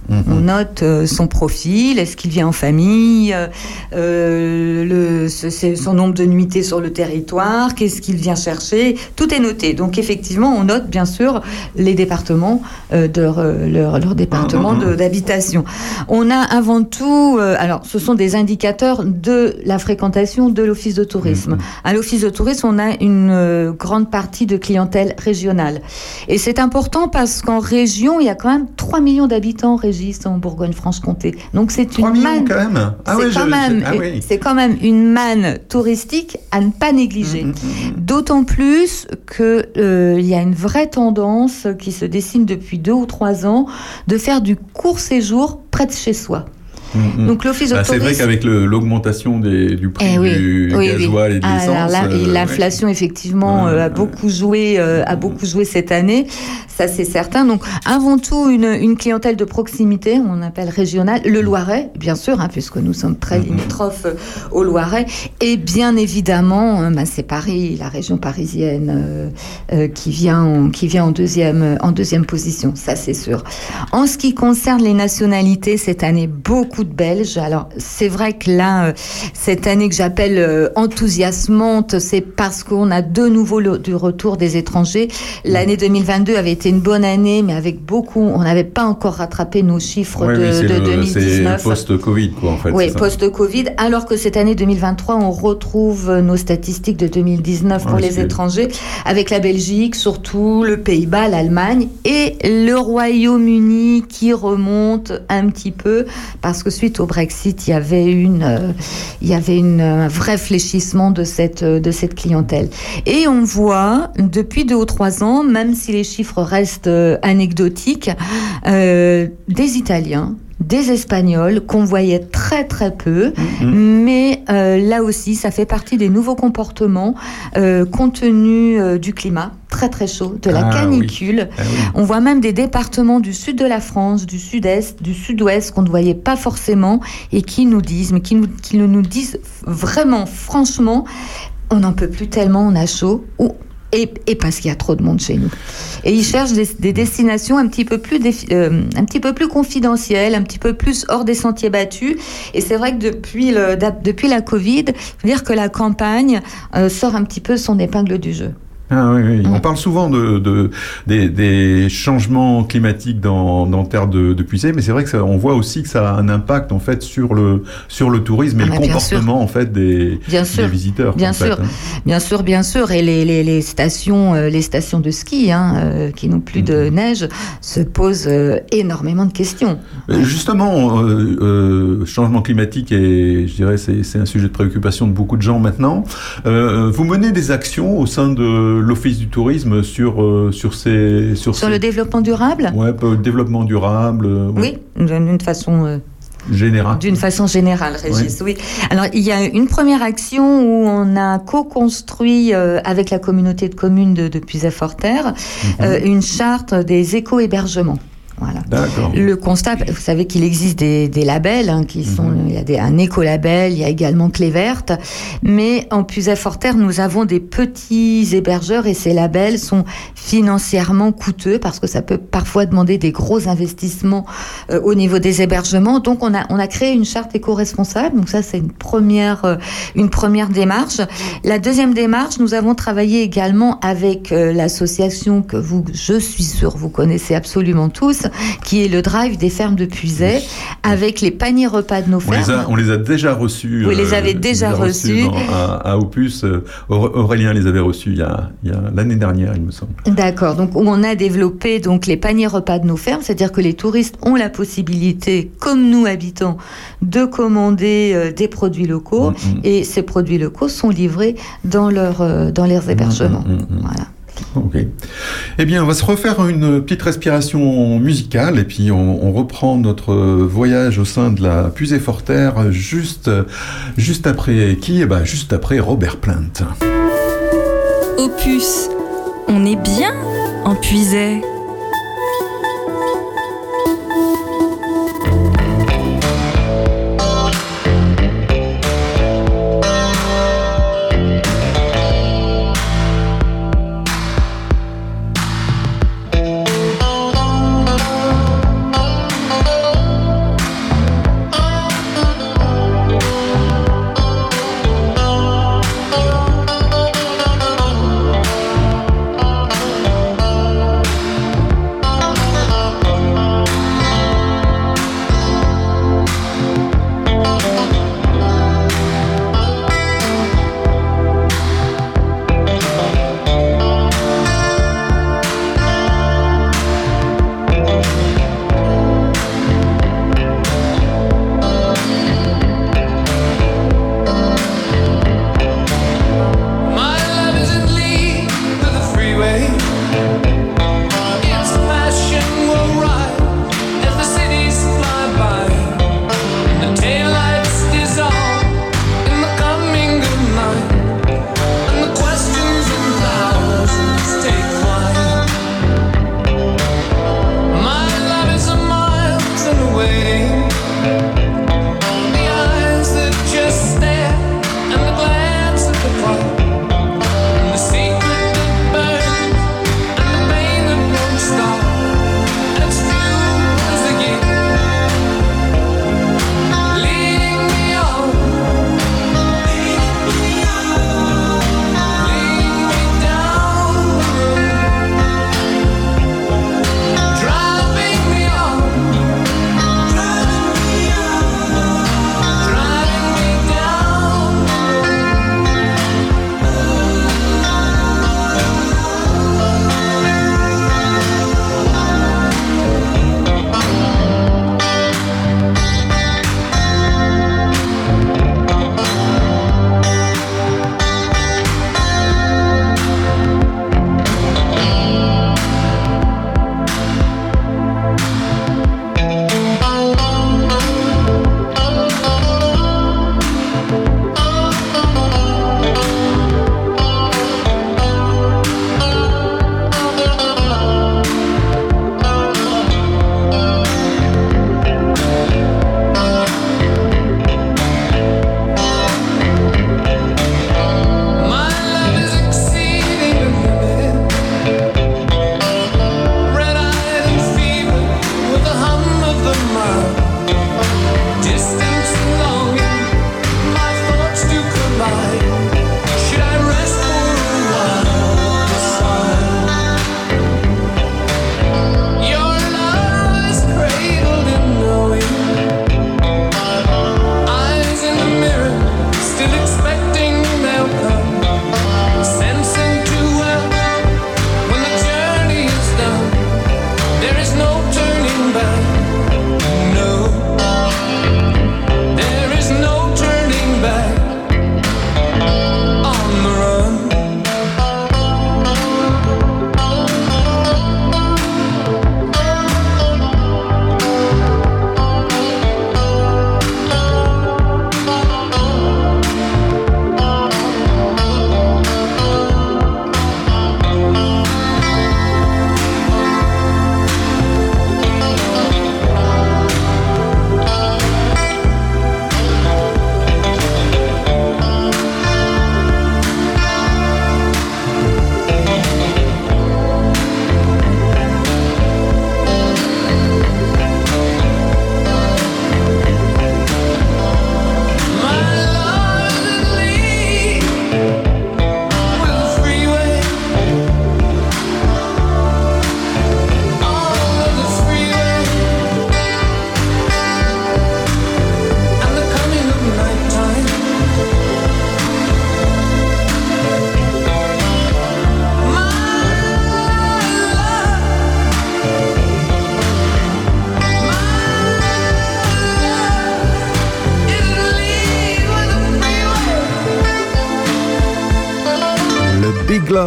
On note euh, son profil, est-ce qu'il vient en famille, euh, euh, le, ce- c'est son nombre de nuitées sur le territoire, qu'est-ce qu'il vient chercher, tout est noté. Donc effectivement, on note bien sûr les départements euh, de leur, leur, leur département Mhm. d'habitation. On a avant tout, alors ce sont des indicateurs de la fréquentation de l'office de tourisme. À l'office de tourisme, on a une grande partie de clientèle régionale. Et c'est important parce qu'en région, il y a quand même 3 millions d'habitants, En Bourgogne-Franche-Comté. Donc c'est une manne. quand même Ah c'est oui, quand je- même, ah oui. c'est quand même une manne touristique à ne pas négliger. D'autant plus que euh, y a une vraie tendance qui se dessine depuis deux ou trois ans de faire du court séjour près de chez soi. Mhm. Donc l'office Bah, C'est vrai qu'avec l'augmentation du prix Eh oui, du oui, oui. gasoil et de Ah, l'essence. L'inflation, effectivement, euh, a beaucoup joué, euh, a beaucoup joué cette année. Ça, c'est certain. Donc, avant tout, une, une clientèle de proximité, on appelle régionale, le Loiret, bien sûr, hein, puisque nous sommes très limitrophes euh, au Loiret. Et bien évidemment, euh, bah, c'est Paris, la région parisienne, euh, euh, qui vient, en, qui vient en deuxième, en deuxième position. Ça, c'est sûr. En ce qui concerne les nationalités, cette année, beaucoup de Belges. Alors, c'est vrai que là, euh, cette année que j'appelle euh, enthousiasmante, c'est parce qu'on a de nouveau le, du retour des étrangers. L'année 2022 avait été une bonne année, mais avec beaucoup, on n'avait pas encore rattrapé nos chiffres Ouais, de, oui, c'est de le- 2019. C'est post-Covid, quoi, en fait. Oui, post-Covid, alors que cette année 2023, on retrouve euh, nos statistiques de 2019 pour les étrangers, avec la Belgique, surtout le Pays-Bas, l'Allemagne et le Royaume-Uni qui remonte un petit peu, parce suite au Brexit, il y avait, une, euh, il y avait un vrai fléchissement de cette, euh, de cette clientèle. Et on voit, depuis deux ou trois ans, même si les chiffres restent euh, anecdotiques, des Italiens, des Espagnols qu'on voyait très très peu, mais euh, là aussi ça fait partie des nouveaux comportements euh, compte tenu euh, du climat très très chaud, de la Ah, canicule. oui. Ah oui. On voit même des départements du sud de la France, du sud-est, du sud-ouest qu'on ne voyait pas forcément et qui nous disent, mais qui nous, qui nous disent vraiment franchement, on n'en peut plus tellement, on a chaud. Ou et, parce qu'il y a trop de monde chez nous. Et ils cherchent des, des destinations un petit peu plus euh, un petit peu plus confidentielles, un petit peu plus hors des sentiers battus. Et c'est vrai que depuis le, depuis la Covid, il faut dire que la campagne euh, sort un petit peu son épingle du jeu. Ah oui, oui. On parle souvent de, de- des, des changements climatiques dans, dans terre de, de puisée, mais c'est vrai que ça, on voit aussi que ça a un impact en fait sur le sur le tourisme et Ah, le comportement en fait des, Bien des sûr, visiteurs. bien fait, sûr, hein. bien sûr, bien sûr. Et les, les, les stations, euh, les stations de ski, hein, euh, qui n'ont plus Mm-hmm. de neige, se posent euh, énormément de questions. Justement, euh, changement climatique et je dirais c'est c'est un sujet de préoccupation de beaucoup de gens maintenant. Vous menez des actions au sein de l'Office du tourisme sur euh, sur ces sur, Sur ces- le développement durable, peu- développement durable. euh, oui, d'une d'une façon. euh, Général. D'une façon générale, Régis, oui. Alors, il y a une première action où on a co-construit euh, avec la communauté de communes de, de Puisay-Forterre euh, une charte des éco-hébergements. Voilà. Le constat, vous savez qu'il existe des, des labels, hein, qui sont, il y a des, un écolabel, il y a également Clé Verte, mais en Puisay-Forterre, nous avons des petits hébergeurs et ces labels sont financièrement coûteux parce que ça peut parfois demander des gros investissements euh, au niveau des hébergements. Donc on a, on a créé une charte éco-responsable, donc ça c'est une première, euh, une première démarche. La deuxième démarche, nous avons travaillé également avec euh, l'association que vous, je suis sûre, vous connaissez absolument tous, qui est le Drive des fermes de Puisay, avec les paniers repas de nos On fermes. les, a, on les a déjà reçus. Vous les avez déjà reçus. dans- à, à Opus. Euh, Aurélien les avait reçus il y a, l'année dernière, il me semble. D'accord. Donc, où on a développé donc les paniers repas de nos fermes, c'est-à-dire que les touristes ont la possibilité, comme nous habitants, de commander euh, des produits locaux et ces produits locaux sont livrés dans leur euh, dans leurs hébergements. Voilà. Ok. Eh bien, on va se refaire une petite respiration musicale et puis on, reprend notre voyage au sein de la Pusée Forterre juste, juste après qui? Eh ben, juste après Robert Plant. Opus, on est bien en Puisay.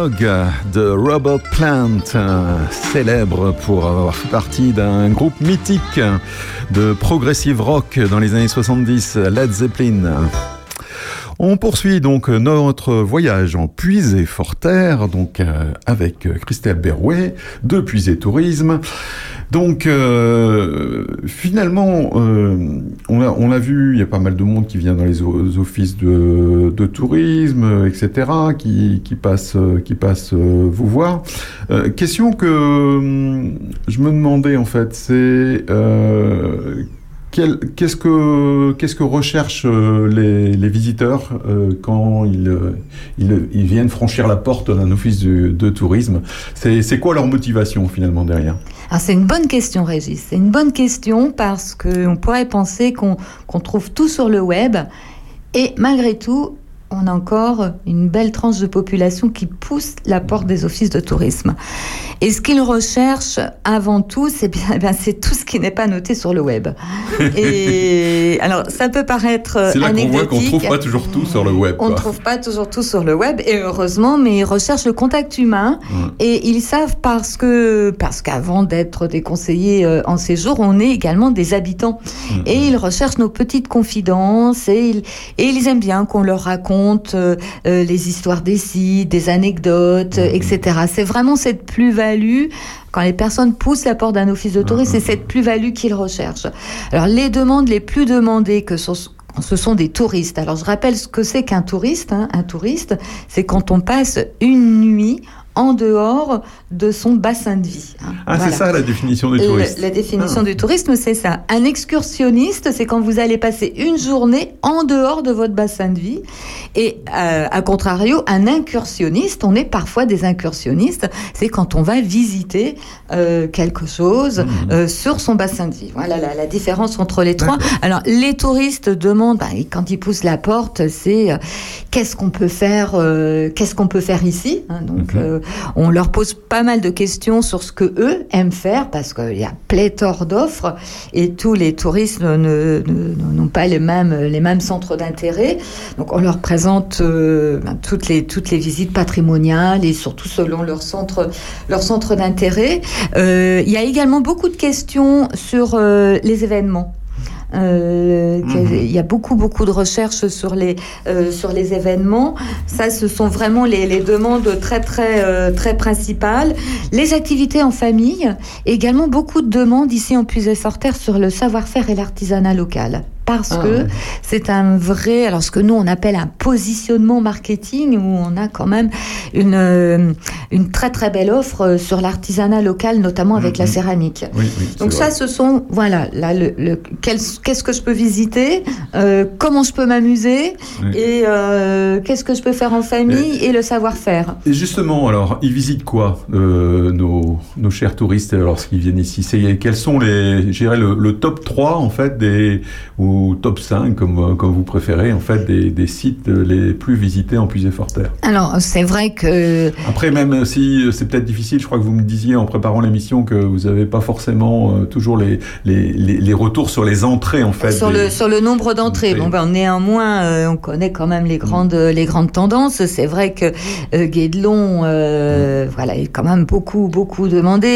De Robert Plant, euh, célèbre pour avoir fait partie d'un groupe mythique de progressive rock dans les années 70, Led Zeppelin. On poursuit donc notre voyage en Puisée Forterre, donc euh, avec Christelle Berrouet de Puisée Tourisme. Donc euh, finalement, on, a, on vu, il y a pas mal de monde qui vient dans les offices de, de tourisme, etc., qui, qui passe, qui passe euh, vous voir. Euh, question que hum, je me demandais en fait, c'est euh, Qu'est-ce que qu'est-ce que recherchent euh, les, les visiteurs euh, quand ils, euh, ils, ils viennent franchir la porte d'un office de, tourisme? C'est quoi leur motivation finalement derrière? C'est une bonne question, Régis. C'est une bonne question parce qu'on pourrait penser qu'on trouve tout sur le web et malgré tout, on a encore une belle tranche de population qui pousse la porte des offices de tourisme. Et ce qu'ils recherchent avant tout, c'est bien, eh bien, c'est tout ce qui n'est pas noté sur le web. Et alors, ça peut paraître euh, C'est là qu'on voit qu'on trouve pas toujours tout sur le web. On ne trouve pas toujours tout sur le web et heureusement, mais ils recherchent le contact humain et ils savent parce que parce qu'avant d'être des conseillers euh, en séjour, on est également des habitants et ils recherchent nos petites confidences et ils, et ils aiment bien qu'on leur raconte euh, euh, les histoires des sites, des anecdotes, euh, etc. C'est vraiment cette plus-value quand les personnes poussent la porte d'un office de tourisme, c'est cette plus-value qu'ils recherchent. Alors les demandes les plus demandées que sont ce sont des touristes. Alors je rappelle ce que c'est qu'un touriste. hein. Un touriste, c'est quand on passe une nuit en dehors de son bassin de vie. hein. Ah, Voilà. c'est ça la définition du Le- touriste. La définition Ah. du tourisme, c'est ça. Un excursionniste, c'est quand vous allez passer une journée en dehors de votre bassin de vie. Et euh, à contrario, un incursionniste, on est parfois des incursionnistes, c'est quand on va visiter euh, quelque chose Mmh. euh, sur son bassin de vie. Voilà la, la différence entre les trois. Alors, les touristes demandent, bah, quand ils poussent la porte, c'est qu'est-ce qu'on peut faire, qu'est-ce qu'on peut faire ici. hein. donc, euh, on leur pose pas mal de questions sur ce que eux aiment faire parce qu'il y a pléthore d'offres et tous les touristes n'ont pas les mêmes, les mêmes centres d'intérêt. Donc, on leur présente euh, ben, toutes, les, toutes les visites patrimoniales et surtout selon leur centre d'intérêt. Euh, il y a également beaucoup de questions sur euh, les événements. Euh, qu'il- Il y a beaucoup beaucoup de recherches sur les euh, sur les événements. Ça, ce sont vraiment les, les demandes très très euh, très principales. Les activités en famille. Également beaucoup de demandes ici en Puisé-Forterre sur le savoir-faire et l'artisanat local. Parce Ah, que ouais. c'est un vrai, alors ce que nous on appelle un positionnement marketing, où on a quand même une, euh, une très très belle offre euh, sur l'artisanat local, notamment avec la céramique. Oui, oui, Donc ça, vrai. ce sont, voilà, là, le, qu'est-ce que je peux visiter, euh, comment je peux m'amuser, Oui. et euh, qu'est-ce que je peux faire en famille, et le savoir-faire. Et justement, alors, ils visitent quoi, euh, nos, nos chers touristes, lorsqu'ils viennent ici? Quels sont les, je dirais, le, le top 3, en fait, des, ou top 5, comme, comme vous préférez, en fait, des, des sites les plus visités en Puisé-Forterre Alors, c'est vrai que Après, même si euh, c'est peut-être difficile, je crois que vous me disiez en préparant l'émission que vous n'avez pas forcément euh, toujours les, les, les, les retours sur les entrées, en fait. sur des- le sur le nombre d'entrées, bon ben néanmoins euh, on connaît quand même les grandes les grandes tendances. C'est vrai que euh, Guédelon, euh, voilà, est quand même beaucoup beaucoup demandé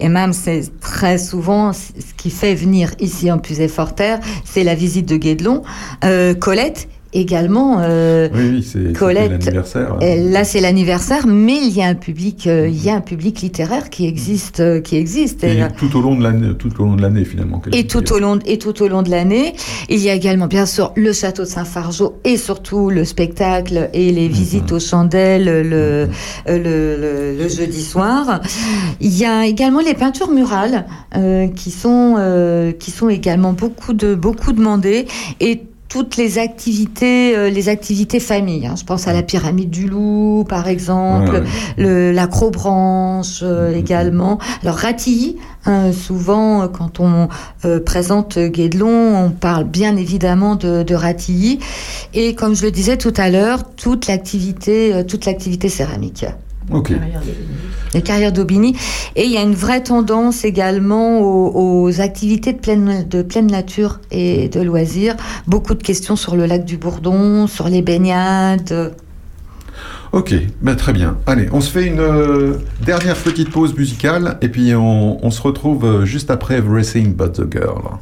et, et même c'est très souvent ce qui fait venir ici en Puisé-Forterre, c'est la visite de Guédelon. Euh, Colette également. euh, Oui, oui, Colette, euh, là, c'est l'anniversaire, mais il y a un public, euh, il y a un public littéraire qui existe, euh, qui existe. Et Et, tout au long de l'année, tout au long de l'année finalement. et tout au long et tout au long de l'année, il y a également bien sûr le château de Saint-Fargeau et surtout le spectacle et les visites aux chandelles le, le, le- le jeudi soir. Il y a également les peintures murales qui sont qui sont également beaucoup de beaucoup demandées et toutes les activités, euh, les activités famille. hein. Je pense à la pyramide du loup, par exemple, Ouais, l'acrobranche euh, également. Alors Ratilly, hein, souvent euh, quand on euh, présente Guédelon, on parle bien évidemment de, de Ratilly. Et comme je le disais tout à l'heure, toute l'activité, euh, toute l'activité céramique. Ok. Les carrières d'Aubigny. Et il y a une vraie tendance également aux, aux activités de pleine, de pleine nature et de loisirs. Beaucoup de questions sur le lac du Bourdon, sur les baignades. Ok, bah, très bien. Allez, on se fait une euh, dernière petite pause musicale et puis on, on se retrouve euh, juste après Everything But the Girl.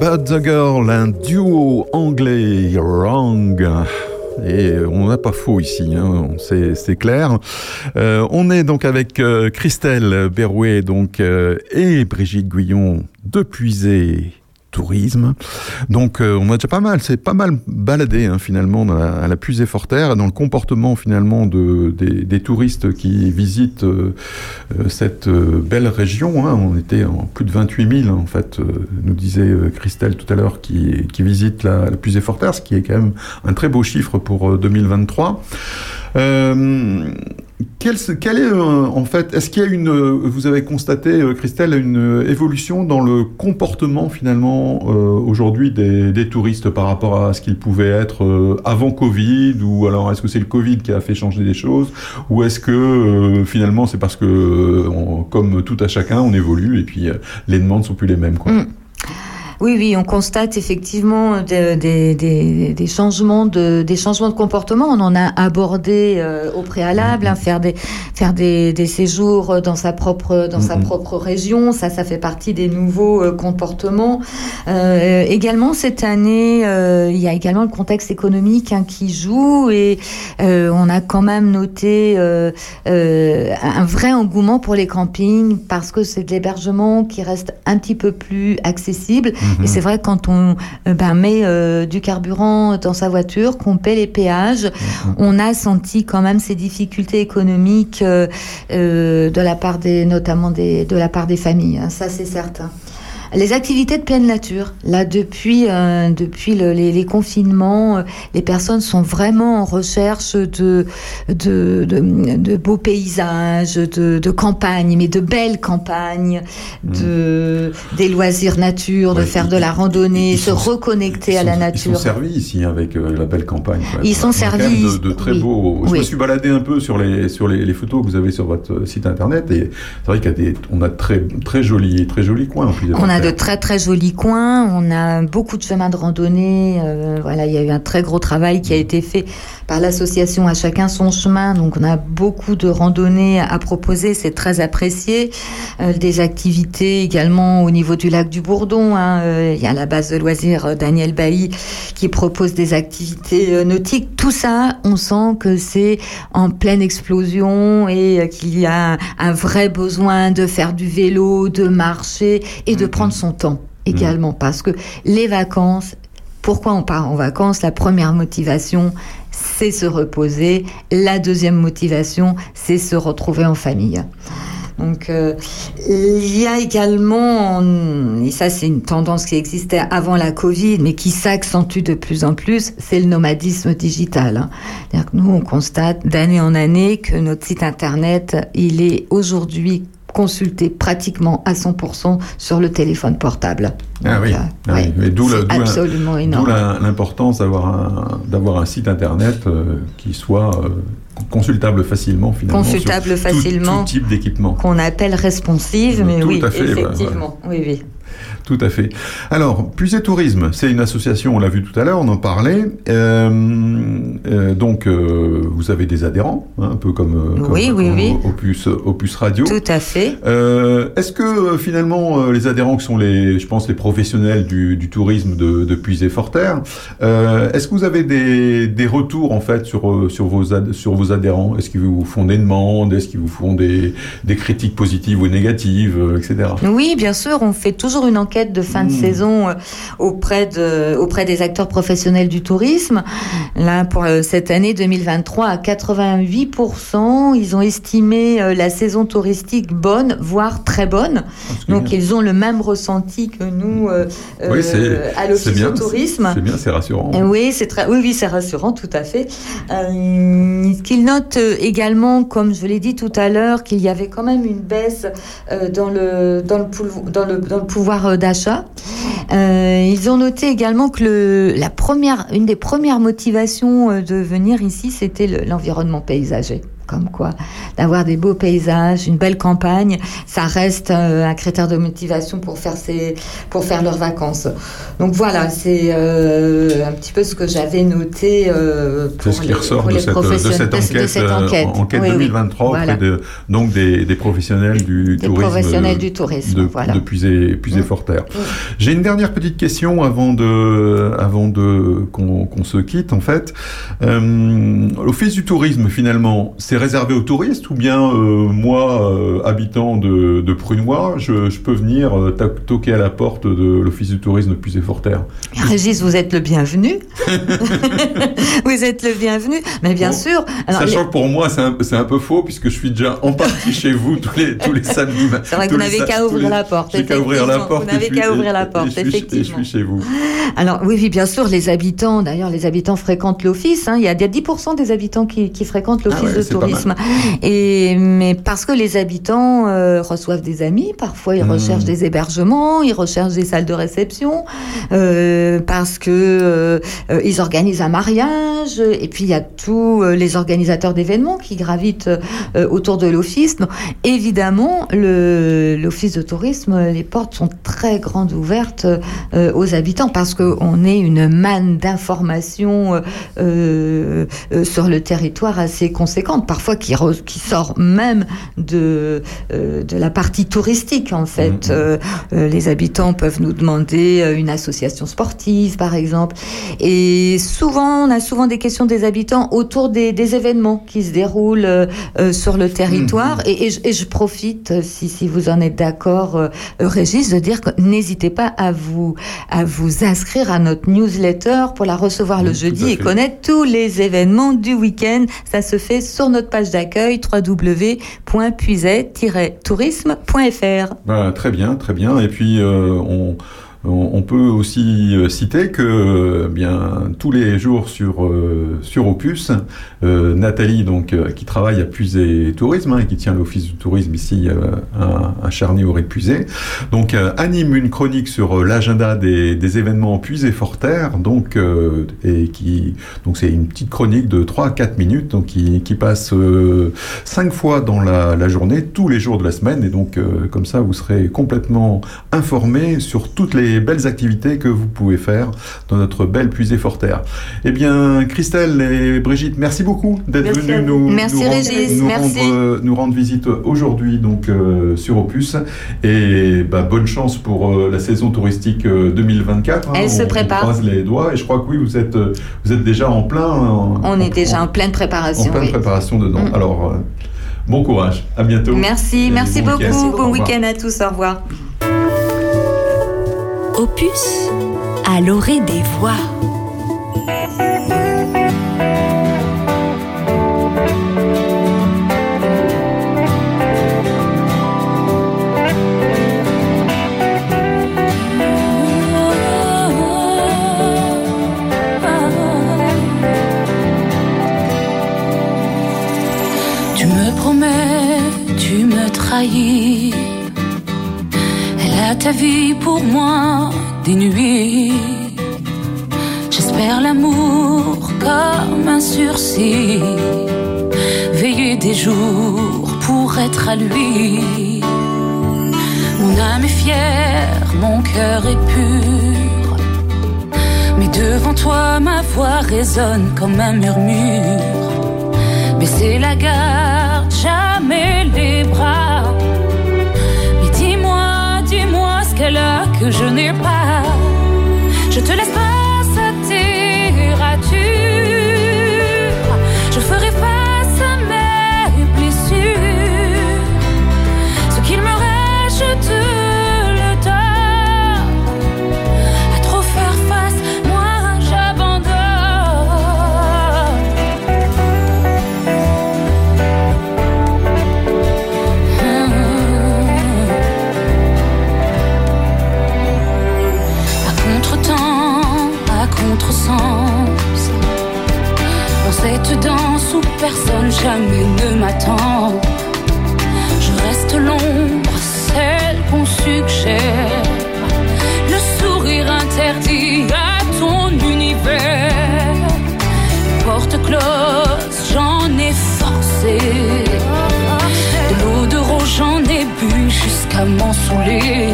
But the Girl, un duo anglais wrong. Et on n'a pas faux ici, hein, c'est clair. Euh, on est donc avec euh, Christelle Berrouet donc, euh, et Brigitte Guyon de Puisé Tourisme. Donc on a déjà pas mal, c'est pas mal baladé hein, finalement dans la, à la Puisée Forterre, dans le comportement finalement de, des, touristes qui visitent cette euh, belle région. hein. On était en plus de 28 000 en fait, euh, nous disait euh, Christelle tout à l'heure, qui, visite la, la Forterre, ce qui est quand même un très beau chiffre pour euh, 2023. Euh, quel, quel est euh, en fait, est-ce qu'il y a une, euh, vous avez constaté, euh, Christelle, une évolution dans le comportement finalement euh, aujourd'hui des, des touristes par rapport à ce qu'ils pouvaient être avant Covid ou alors est-ce que c'est le Covid qui a fait changer des choses ou est-ce que euh, finalement c'est parce que on- comme tout à chacun on évolue et puis les demandes sont plus les mêmes quoi. Mm. Oui, oui, on constate effectivement de- des- des- des changements de des changements de comportement. On en a abordé euh, au préalable, hein, faire des faire des, des séjours dans sa propre dans sa Mhm. propre région. Ça, ça fait partie des nouveaux euh, comportements. Euh, également cette année, euh, il y a également le contexte économique hein, qui joue et euh, on a quand même noté euh, euh, un vrai engouement pour les campings parce que c'est de l'hébergement qui reste un petit peu plus accessible. Mhm. Et c'est vrai que quand on euh, ben, met euh, du carburant dans sa voiture, qu'on paie les péages, on a senti quand même ces difficultés économiques euh, euh, de la part des, notamment des, de la part des familles. hein, ça c'est certain. Les activités de pleine nature, là depuis euh, depuis le- les, les confinements, euh, les personnes sont vraiment en recherche de de, de, de beaux paysages, de, de campagnes, mais de belles campagnes, de des loisirs nature, de faire ils- de la randonnée, ils se sont- reconnecter à la Ils nature. sont servis ici avec euh, la belle campagne. quoi. Ils sont servis, de, de très oui. beaux. Je Oui. me suis baladé un peu sur les sur les, les photos que vous avez sur votre euh, site internet et c'est vrai qu'il y a des on a très très jolis très jolis coins en plus. On a de très très jolis coins, on a beaucoup de chemins de randonnée. euh, voilà, il y a eu un très gros travail qui a été fait par l'association À chacun son chemin. Donc on a beaucoup de randonnées à proposer, c'est très apprécié. Euh, des activités également au niveau du lac du Bourdon. hein, euh, il y a la base de loisirs Daniel Bailly qui propose des activités nautiques. Tout ça, on sent que c'est en pleine explosion et qu'il y a un, un vrai besoin de faire du vélo, de marcher et de prendre son temps également. Parce que les vacances, pourquoi on part en vacances? La première motivation, c'est se reposer. La deuxième motivation, c'est se retrouver en famille. Donc, euh, il y a également, et ça c'est une tendance qui existait avant la Covid, mais qui s'accentue de plus en plus, c'est le nomadisme digital. hein. C'est-à-dire que nous, on constate d'année en année que notre site internet, il est aujourd'hui consulté pratiquement à 100% sur le téléphone portable. Ah oui, Ah oui. Mais d'où le- c'est d'où absolument l'importance d'avoir un d'avoir un site internet euh, qui soit euh, consultable facilement finalement. sur Consultable tout- facilement. Tout, type d'équipement. Qu'on appelle responsive, mais Tout oui, à fait, effectivement. Oui, oui. Tout à fait. Alors, Puisé Tourisme, c'est une association, on l'a vu tout à l'heure, on en parlait. Euh, euh, donc, euh, vous avez des adhérents, hein, un peu comme, comme- Oui, oui, comme oui. Opus, Opus Radio. Tout à fait. Est-ce que finalement les adhérents qui sont les, je pense, les professionnels du, du tourisme de, de Puisé-Forterre, est-ce que vous avez des, des retours en fait sur sur vos ad- sur vos adhérents? Est-ce qu'ils vous font des demandes? Est-ce qu'ils vous font des, des critiques positives ou négatives, etc. Oui, bien sûr, on fait toujours une enquête de fin de Mmh. saison euh, auprès de auprès des acteurs professionnels du tourisme. Là, pour euh, cette année 2023, à 88 ils ont estimé euh, la saison touristique bonne, voire très bonne. Donc, ils ont le même ressenti que nous euh, oui, euh, à l'office de tourisme. C'est bien, c'est rassurant. Oui, c'est très, oui, oui, c'est rassurant, tout à fait. Euh, ce qu'il note euh, également, comme je l'ai dit tout à l'heure, qu'il y avait quand même une baisse dans le dans le dans le dans le pouvoir euh, Euh, ils ont noté également que le, la première, une des premières motivations euh, de venir ici, c'était le- l'environnement paysager. Comme quoi, d'avoir des beaux paysages, une belle campagne, ça reste euh, un critère de motivation pour faire ses, pour faire leurs vacances. Donc voilà, c'est euh, un petit peu ce que j'avais noté euh, pour C'est ce qui les- ressort pour de les cette, de professionnels- cette de- de enquête, cette euh, enquête. enquête Oui, oui. 2023 Voilà. auprès de, donc des, des professionnels du Des tourisme. professionnels du tourisme, de, voilà. de Puisé, Puisé Forterre. J'ai une dernière petite question avant de, avant de qu'on se quitte en fait. Euh, L'office du tourisme finalement, c'est réservé aux touristes ou bien euh, moi, euh, habitant de, de Prunois, je, je peux venir euh, toquer à la porte de l'office du tourisme de Puisé Forterre Régis, vous êtes le bienvenu. vous êtes le bienvenu. Mais bien sûr. Alors, Sachant les- que pour moi, c'est un, c'est un peu faux puisque je suis déjà en partie chez vous tous les, tous les samedis. C'est vrai que vous n'avez qu'à ouvrir les- la porte, J'ai qu'à ouvrir la effectivement. porte. Vous n'avez qu'à ouvrir la et porte, je suis- Et je effectivement. suis chez vous. Alors oui, oui, bien sûr, les habitants, d'ailleurs, les habitants fréquentent l'office. hein. Il y a il y a 10% des habitants qui, qui fréquentent l'office Ah ouais, de pas tourisme. Et mais parce que les habitants euh, reçoivent des amis, parfois ils Mhm. recherchent des hébergements, ils recherchent des salles de réception, euh, parce que euh, ils organisent un mariage. Et puis il y a tous les organisateurs d'événements qui gravitent autour de l'office. Évidemment, l'office de tourisme, les portes sont très grandes ouvertes aux habitants parce qu'on est une manne d'informations sur le territoire assez conséquente, parfois qui, re- qui sort même de, euh, de la partie touristique en fait. Euh, euh, les habitants peuvent nous demander une association sportive par exemple. Et souvent, on a souvent des questions des habitants autour des, des événements qui se déroulent euh, sur le territoire. Et, et je, et je profite, si, si vous en êtes d'accord, Régis, de dire que n'hésitez pas à vous, à vous inscrire à notre newsletter pour la recevoir le jeudi et connaître tous les événements du week-end. Ça se fait sur notre page d'accueil www.puiset-tourisme.fr. Bah, très bien, très bien. Et puis euh, on, on peut aussi euh, citer que euh, bien tous les jours sur euh, Opus, Nathalie donc qui travaille à Puisé Tourisme hein, et qui tient l'office du tourisme ici à, Charny au Puisé, donc anime une chronique sur l'agenda des, événements Puisé Forterre donc et qui donc c'est une petite chronique de 3 à 4 minutes qui, passe euh, cinq fois dans la, la journée tous les jours de la semaine et donc comme ça vous serez complètement informé sur toutes les belles activités que vous pouvez faire dans notre belle puisée Forterre. Eh bien Christelle et Brigitte merci beaucoup d'être venues nous, Merci, nous rendre- Régis, nous merci. rendre, euh, nous rendre visite aujourd'hui donc euh, sur Opus et bah, bonne chance pour euh, la saison touristique euh, 2024. hein. Elle se prépare. On croise les doigts et je crois que oui vous êtes euh, vous êtes déjà en plein en, On est déjà en, en pleine en préparation. pleine oui. préparation dedans. Mm. Alors euh, bon courage, à bientôt. Merci, Et merci bon beaucoup. Au Bon week-end à tous. Au revoir. Opus à l'orée des voix. Tu me promets, tu me trahis. Ta vie pour moi des nuits. J'espère l'amour comme un sursis. Veiller des jours pour être à lui. Mon âme est fière, mon cœur est pur. Mais devant toi, ma voix résonne comme un murmure. Baisser la garde, jamais les bras. A que je n'ai pas. Je te laisse pas jamais ne m'attend. Je reste l'ombre, celle qu'on suggère. Le sourire interdit à ton univers. Porte close, j'en ai forcé. De l'eau de rose, j'en ai bu jusqu'à m'en saouler.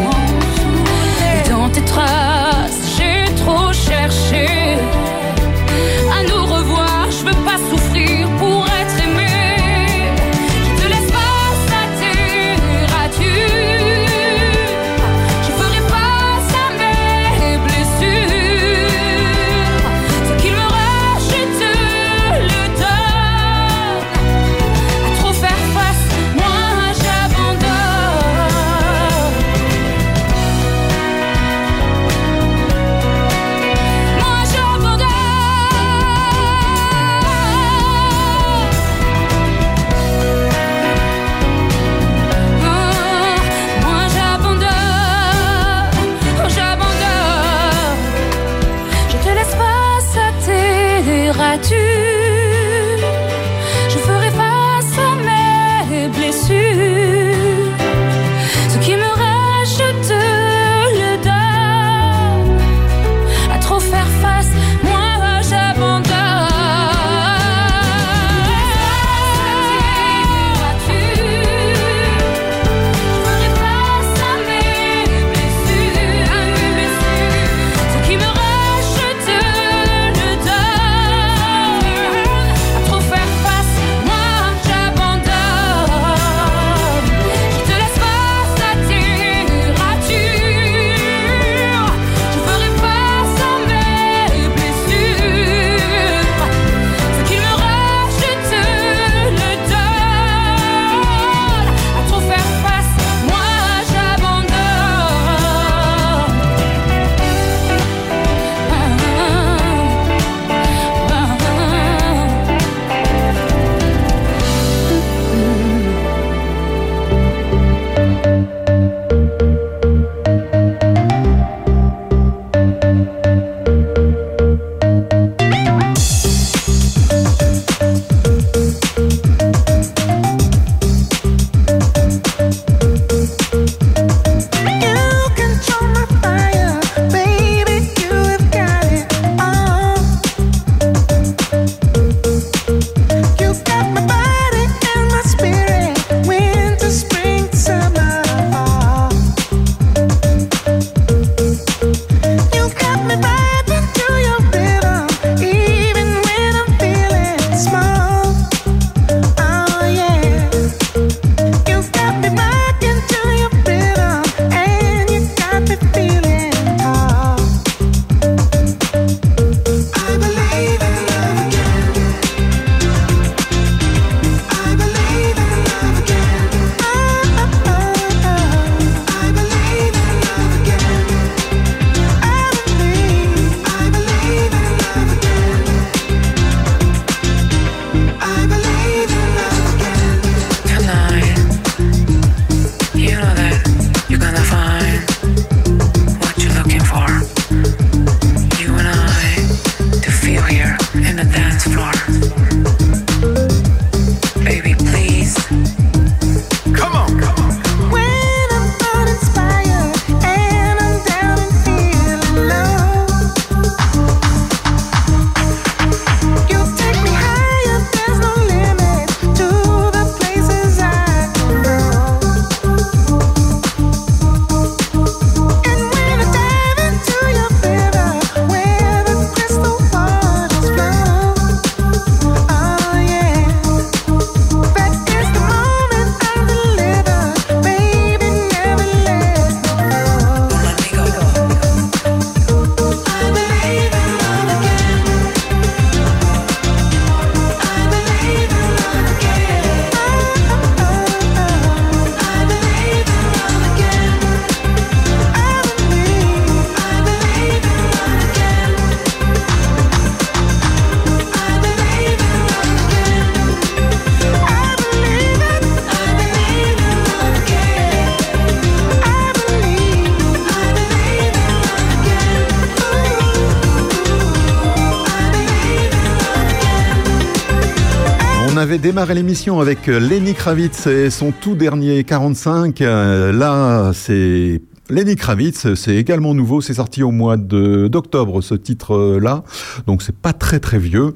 L'émission avec euh, Lenny Kravitz et son tout dernier 45. Euh, Là, c'est Lenny Kravitz, c'est également nouveau, c'est sorti au mois d'octobre ce titre-là, donc c'est pas très très vieux.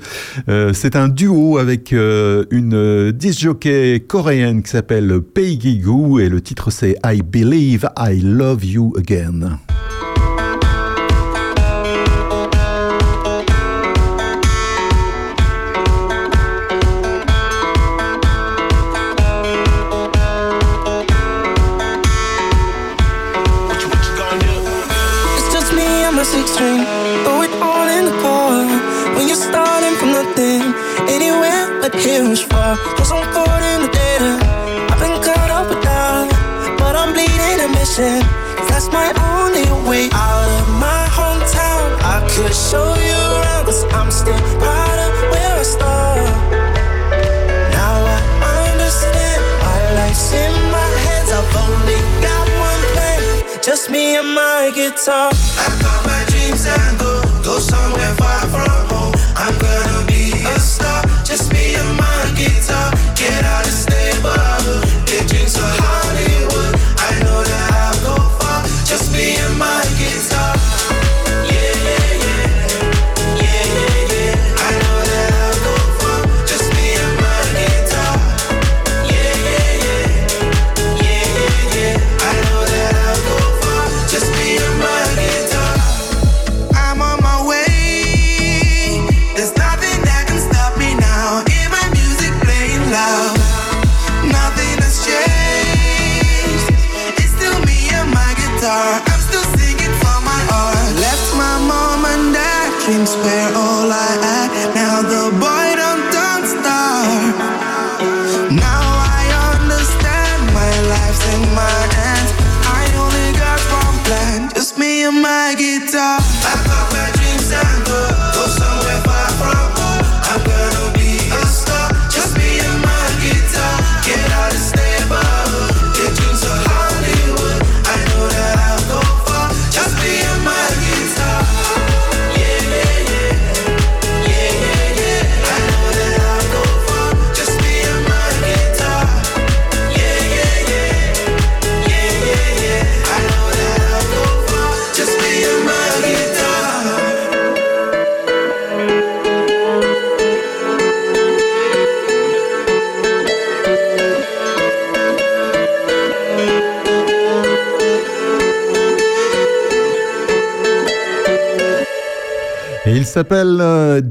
Euh, c'est un duo avec euh, une euh, disc jockey coréenne qui s'appelle Peggy Goo et le titre c'est I Believe I Love You Again.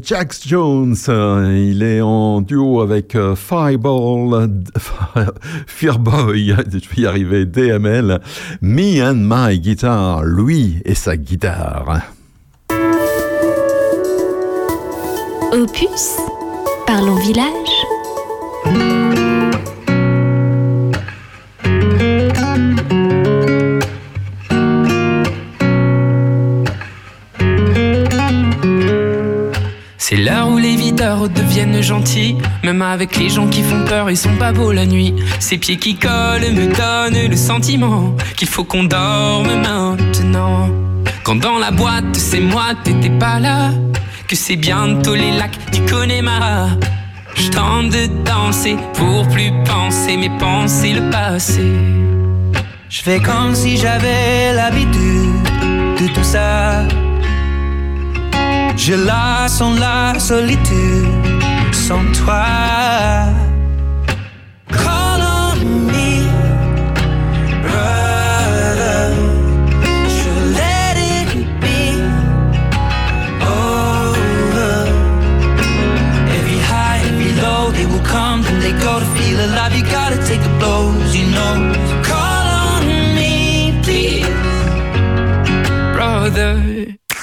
Jax Jones. Euh, Il est en duo avec euh, Fireball, Fearboy, je vais y DML, Me and My Guitar, lui et sa guitare. Opus, parlons village. L'heure où les videurs deviennent gentils. Même avec les gens qui font peur, ils sont pas beaux la nuit. Ces pieds qui collent me donnent le sentiment qu'il faut qu'on dorme maintenant. Quand dans la boîte, c'est moi, t'étais pas là. Que c'est bientôt les lacs du Connemara. Je tente de danser pour plus penser, mais penser le passé. Je fais comme si j'avais l'habitude de tout ça. Je la sens la solitude sans toi. Call on me, brother. Let it be over. Every high, every low, they will come they go to feel alive. You gotta take the blows, you know. Call on me, please, brother.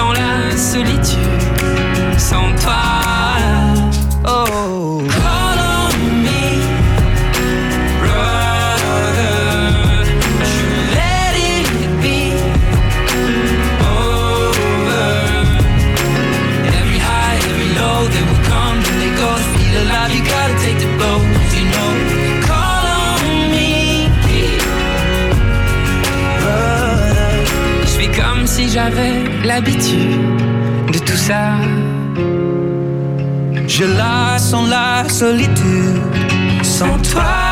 Sens la solitude sans toi. m'habitue de tout ça. Je la sens la solitude sans toi.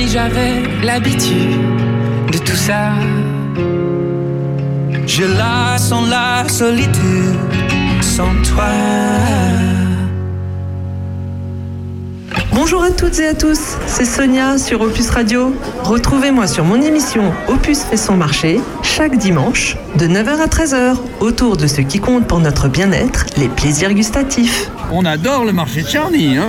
si j'avais l'habitude de tout ça. Je la sens la solitude sans toi. Bonjour à toutes et à tous, c'est Sonia sur Opus Radio. Retrouvez-moi sur mon émission Opus fait son marché chaque dimanche de 9h à 13h autour de ce qui compte pour notre bien-être, les plaisirs gustatifs. On adore le marché de Charny, hein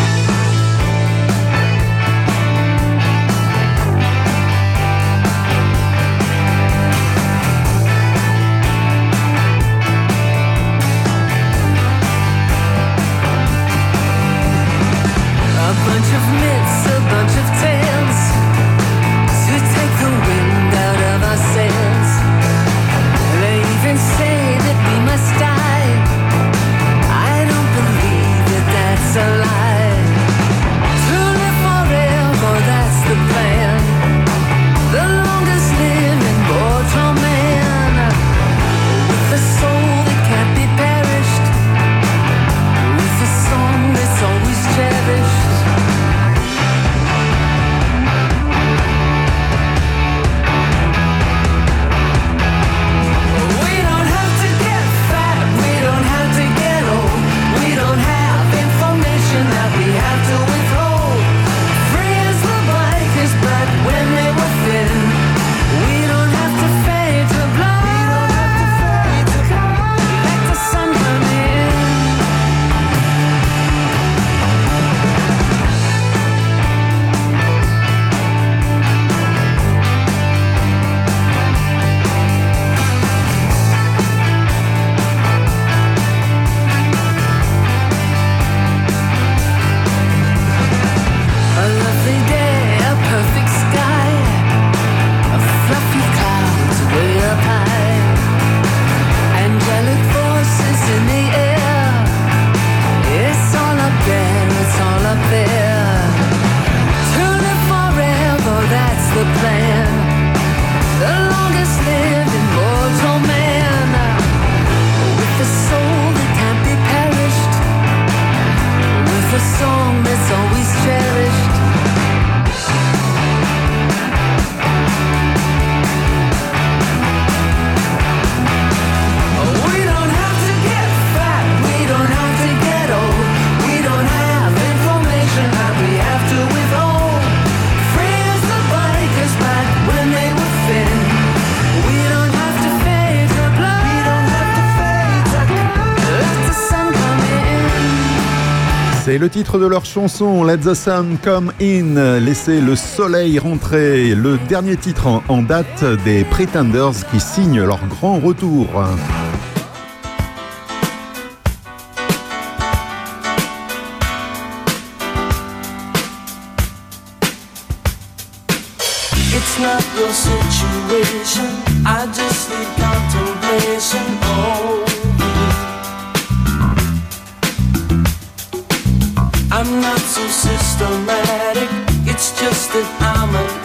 le titre de leur chanson Let the Sun Come In, Laissez le soleil rentrer, le dernier titre en, date des Pretenders qui signent leur grand retour. I'm not so systematic, it's just that I'm an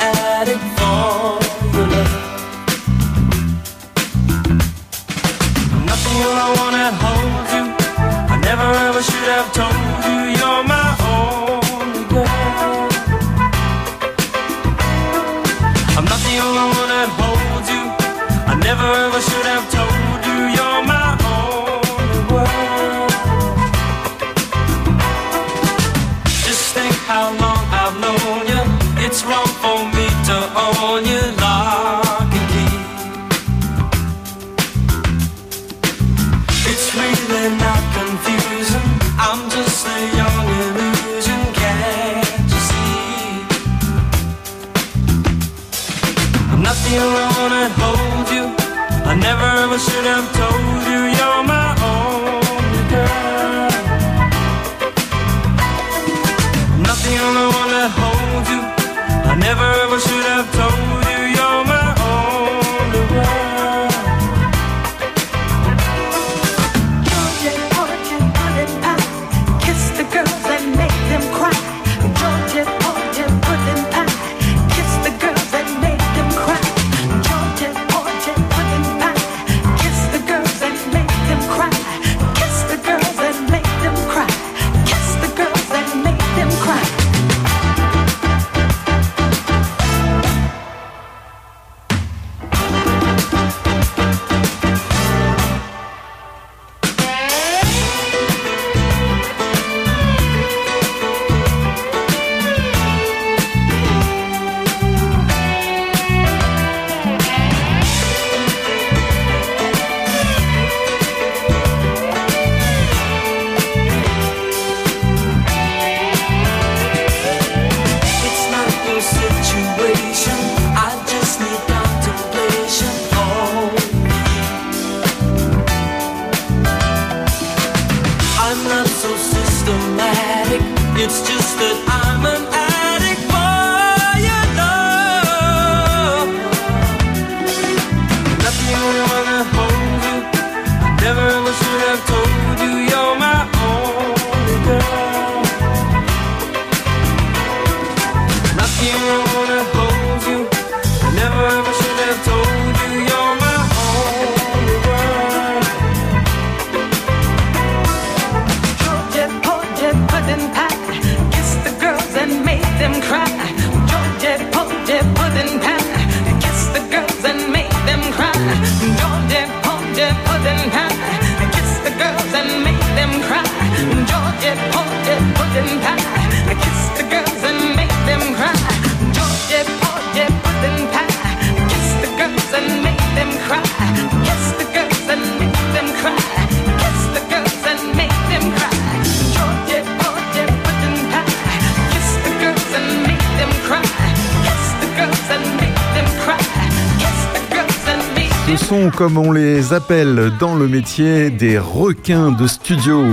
comme on les appelle dans le métier, des requins de studio.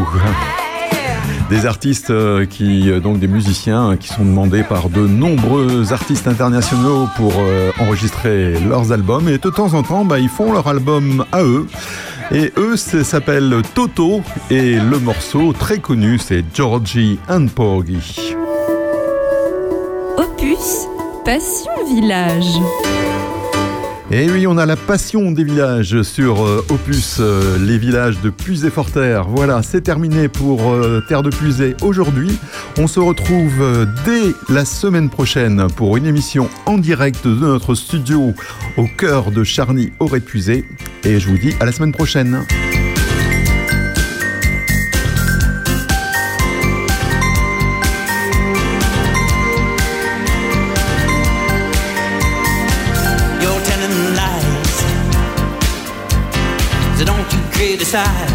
Des artistes euh, qui, euh, donc des musiciens qui sont demandés par de nombreux artistes internationaux pour euh, enregistrer leurs albums et de temps en temps, bah, ils font leur album à eux. Et eux, ça s'appelle Toto et le morceau très connu, c'est Georgie and Porgy. Opus Passion Village. Et oui, on a la passion des villages sur euh, Opus, euh, les villages de Puisé Forterre. Voilà, c'est terminé pour euh, Terre de Puisé aujourd'hui. On se retrouve dès la semaine prochaine pour une émission en direct de notre studio au cœur de Charny au Répuisé. Et je vous dis à la semaine prochaine. inside